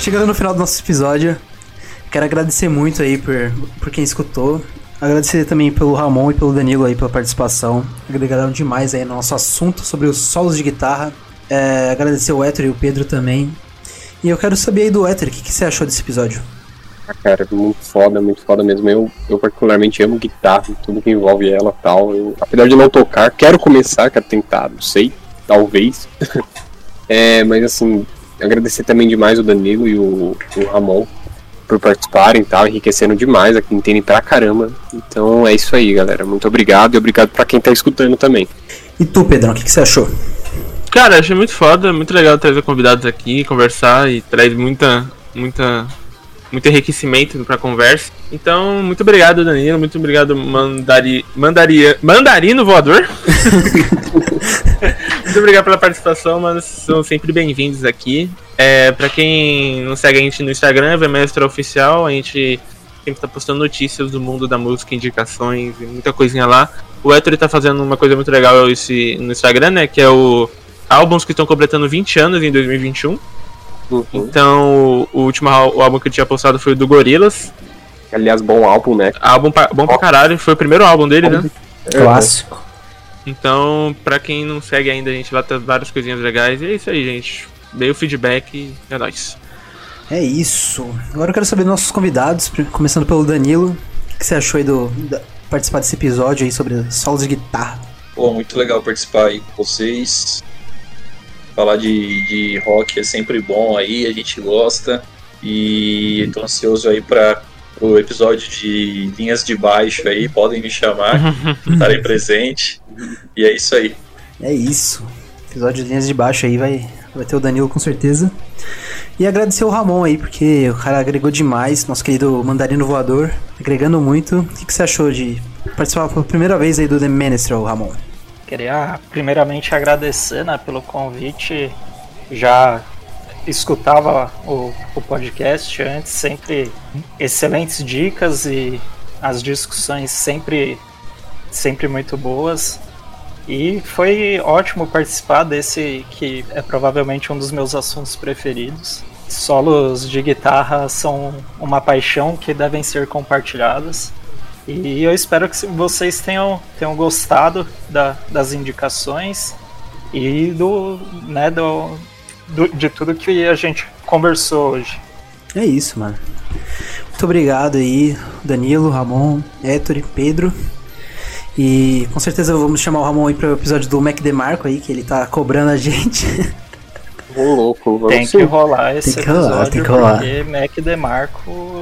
Chegando no final do nosso episódio, quero agradecer muito aí por, por quem escutou. Agradecer também pelo Ramon e pelo Danilo aí pela participação. Agregaram demais aí no nosso assunto sobre os solos de guitarra. É, agradecer o Héctor e o Pedro também. E eu quero saber aí do Héctor, o que, que você achou desse episódio? Ah, cara, muito foda, muito foda mesmo. Eu, eu particularmente amo guitarra, tudo que envolve ela tal. Eu, apesar de não tocar, quero começar, quero tentar, não sei, talvez. é, mas assim, agradecer também demais o Danilo e o, o Ramon por participarem e tal, enriquecendo demais aqui, entendem pra caramba. Então é isso aí, galera. Muito obrigado e obrigado pra quem tá escutando também. E tu, Pedrão, o que, que você achou? Cara, achei muito foda, muito legal trazer convidados aqui, conversar e traz muita, muita, muito enriquecimento pra conversa. Então, muito obrigado, Danilo, muito obrigado, Mandari, Mandaria, Mandarino Voador. muito obrigado pela participação, mas são sempre bem-vindos aqui. É, pra quem não segue a gente no Instagram, Vemestra Oficial, a gente sempre tá postando notícias do mundo da música, indicações e muita coisinha lá. O Héctor tá fazendo uma coisa muito legal esse, no Instagram, né? Que é o álbuns que estão completando 20 anos em 2021. Então, o último o álbum que eu tinha postado foi o do Gorillaz. Aliás, bom álbum, né? Álbum pa- bom pra caralho, foi o primeiro álbum dele, né? Clássico. Então, pra quem não segue ainda, a gente lá tá várias coisinhas legais. E é isso aí, gente. Dei o feedback e é nóis. É isso. Agora eu quero saber dos nossos convidados, começando pelo Danilo. O que, que você achou aí do da- participar desse episódio aí sobre solos de guitarra? Pô, muito legal participar aí com vocês. Falar de, de rock é sempre bom aí, a gente gosta. E tô ansioso aí para o episódio de linhas de baixo aí, podem me chamar, estarei presente. E é isso aí. É isso. Episódio de linhas de baixo aí vai, vai ter o Danilo com certeza. E agradecer o Ramon aí, porque o cara agregou demais, nosso querido Mandarino Voador, agregando muito. O que, que você achou de participar pela primeira vez aí do The Minister, Ramon? Queria primeiramente agradecer né, pelo convite. Já escutava o, o podcast antes, sempre excelentes dicas e as discussões sempre, sempre muito boas. E foi ótimo participar desse que é provavelmente um dos meus assuntos preferidos. Solos de guitarra são uma paixão que devem ser compartilhadas. E eu espero que vocês tenham, tenham gostado da- das indicações e do, né, do, do- de tudo que a gente conversou hoje. É isso, mano. Muito obrigado aí, Danilo, Ramon, Héctor e Pedro. E com certeza vamos chamar o Ramon aí para o episódio do Mac DeMarco aí, que ele tá cobrando a gente. Ô, louco, vamos Tem que rolar esse Tem que rolar, episódio tem que rolar. porque Mac DeMarco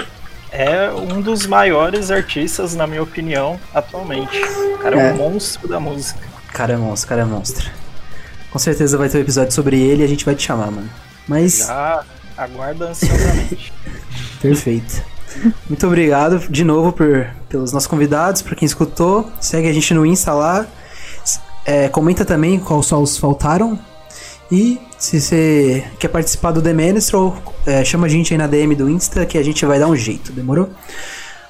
é um dos maiores artistas, na minha opinião, atualmente. O cara é, É. um monstro da música. Cara é monstro, cara é monstro. Com certeza vai ter um episódio sobre ele e a gente vai te chamar, mano. Mas Já aguarda ansiosamente. Perfeito. Muito obrigado de novo por, pelos nossos convidados, por quem escutou. Segue a gente no Insta lá. É, comenta também quais solos faltaram. E se você quer participar do The Menstrual, é, chama a gente aí na DM do Insta que a gente vai dar um jeito, demorou?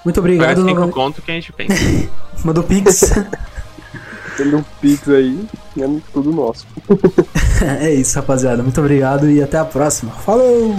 Muito obrigado. 5 novamente. conto que a gente pensa. Manda o Pix. Tendo um pix aí, é tudo nosso. é isso, rapaziada. Muito obrigado e até a próxima. Falou!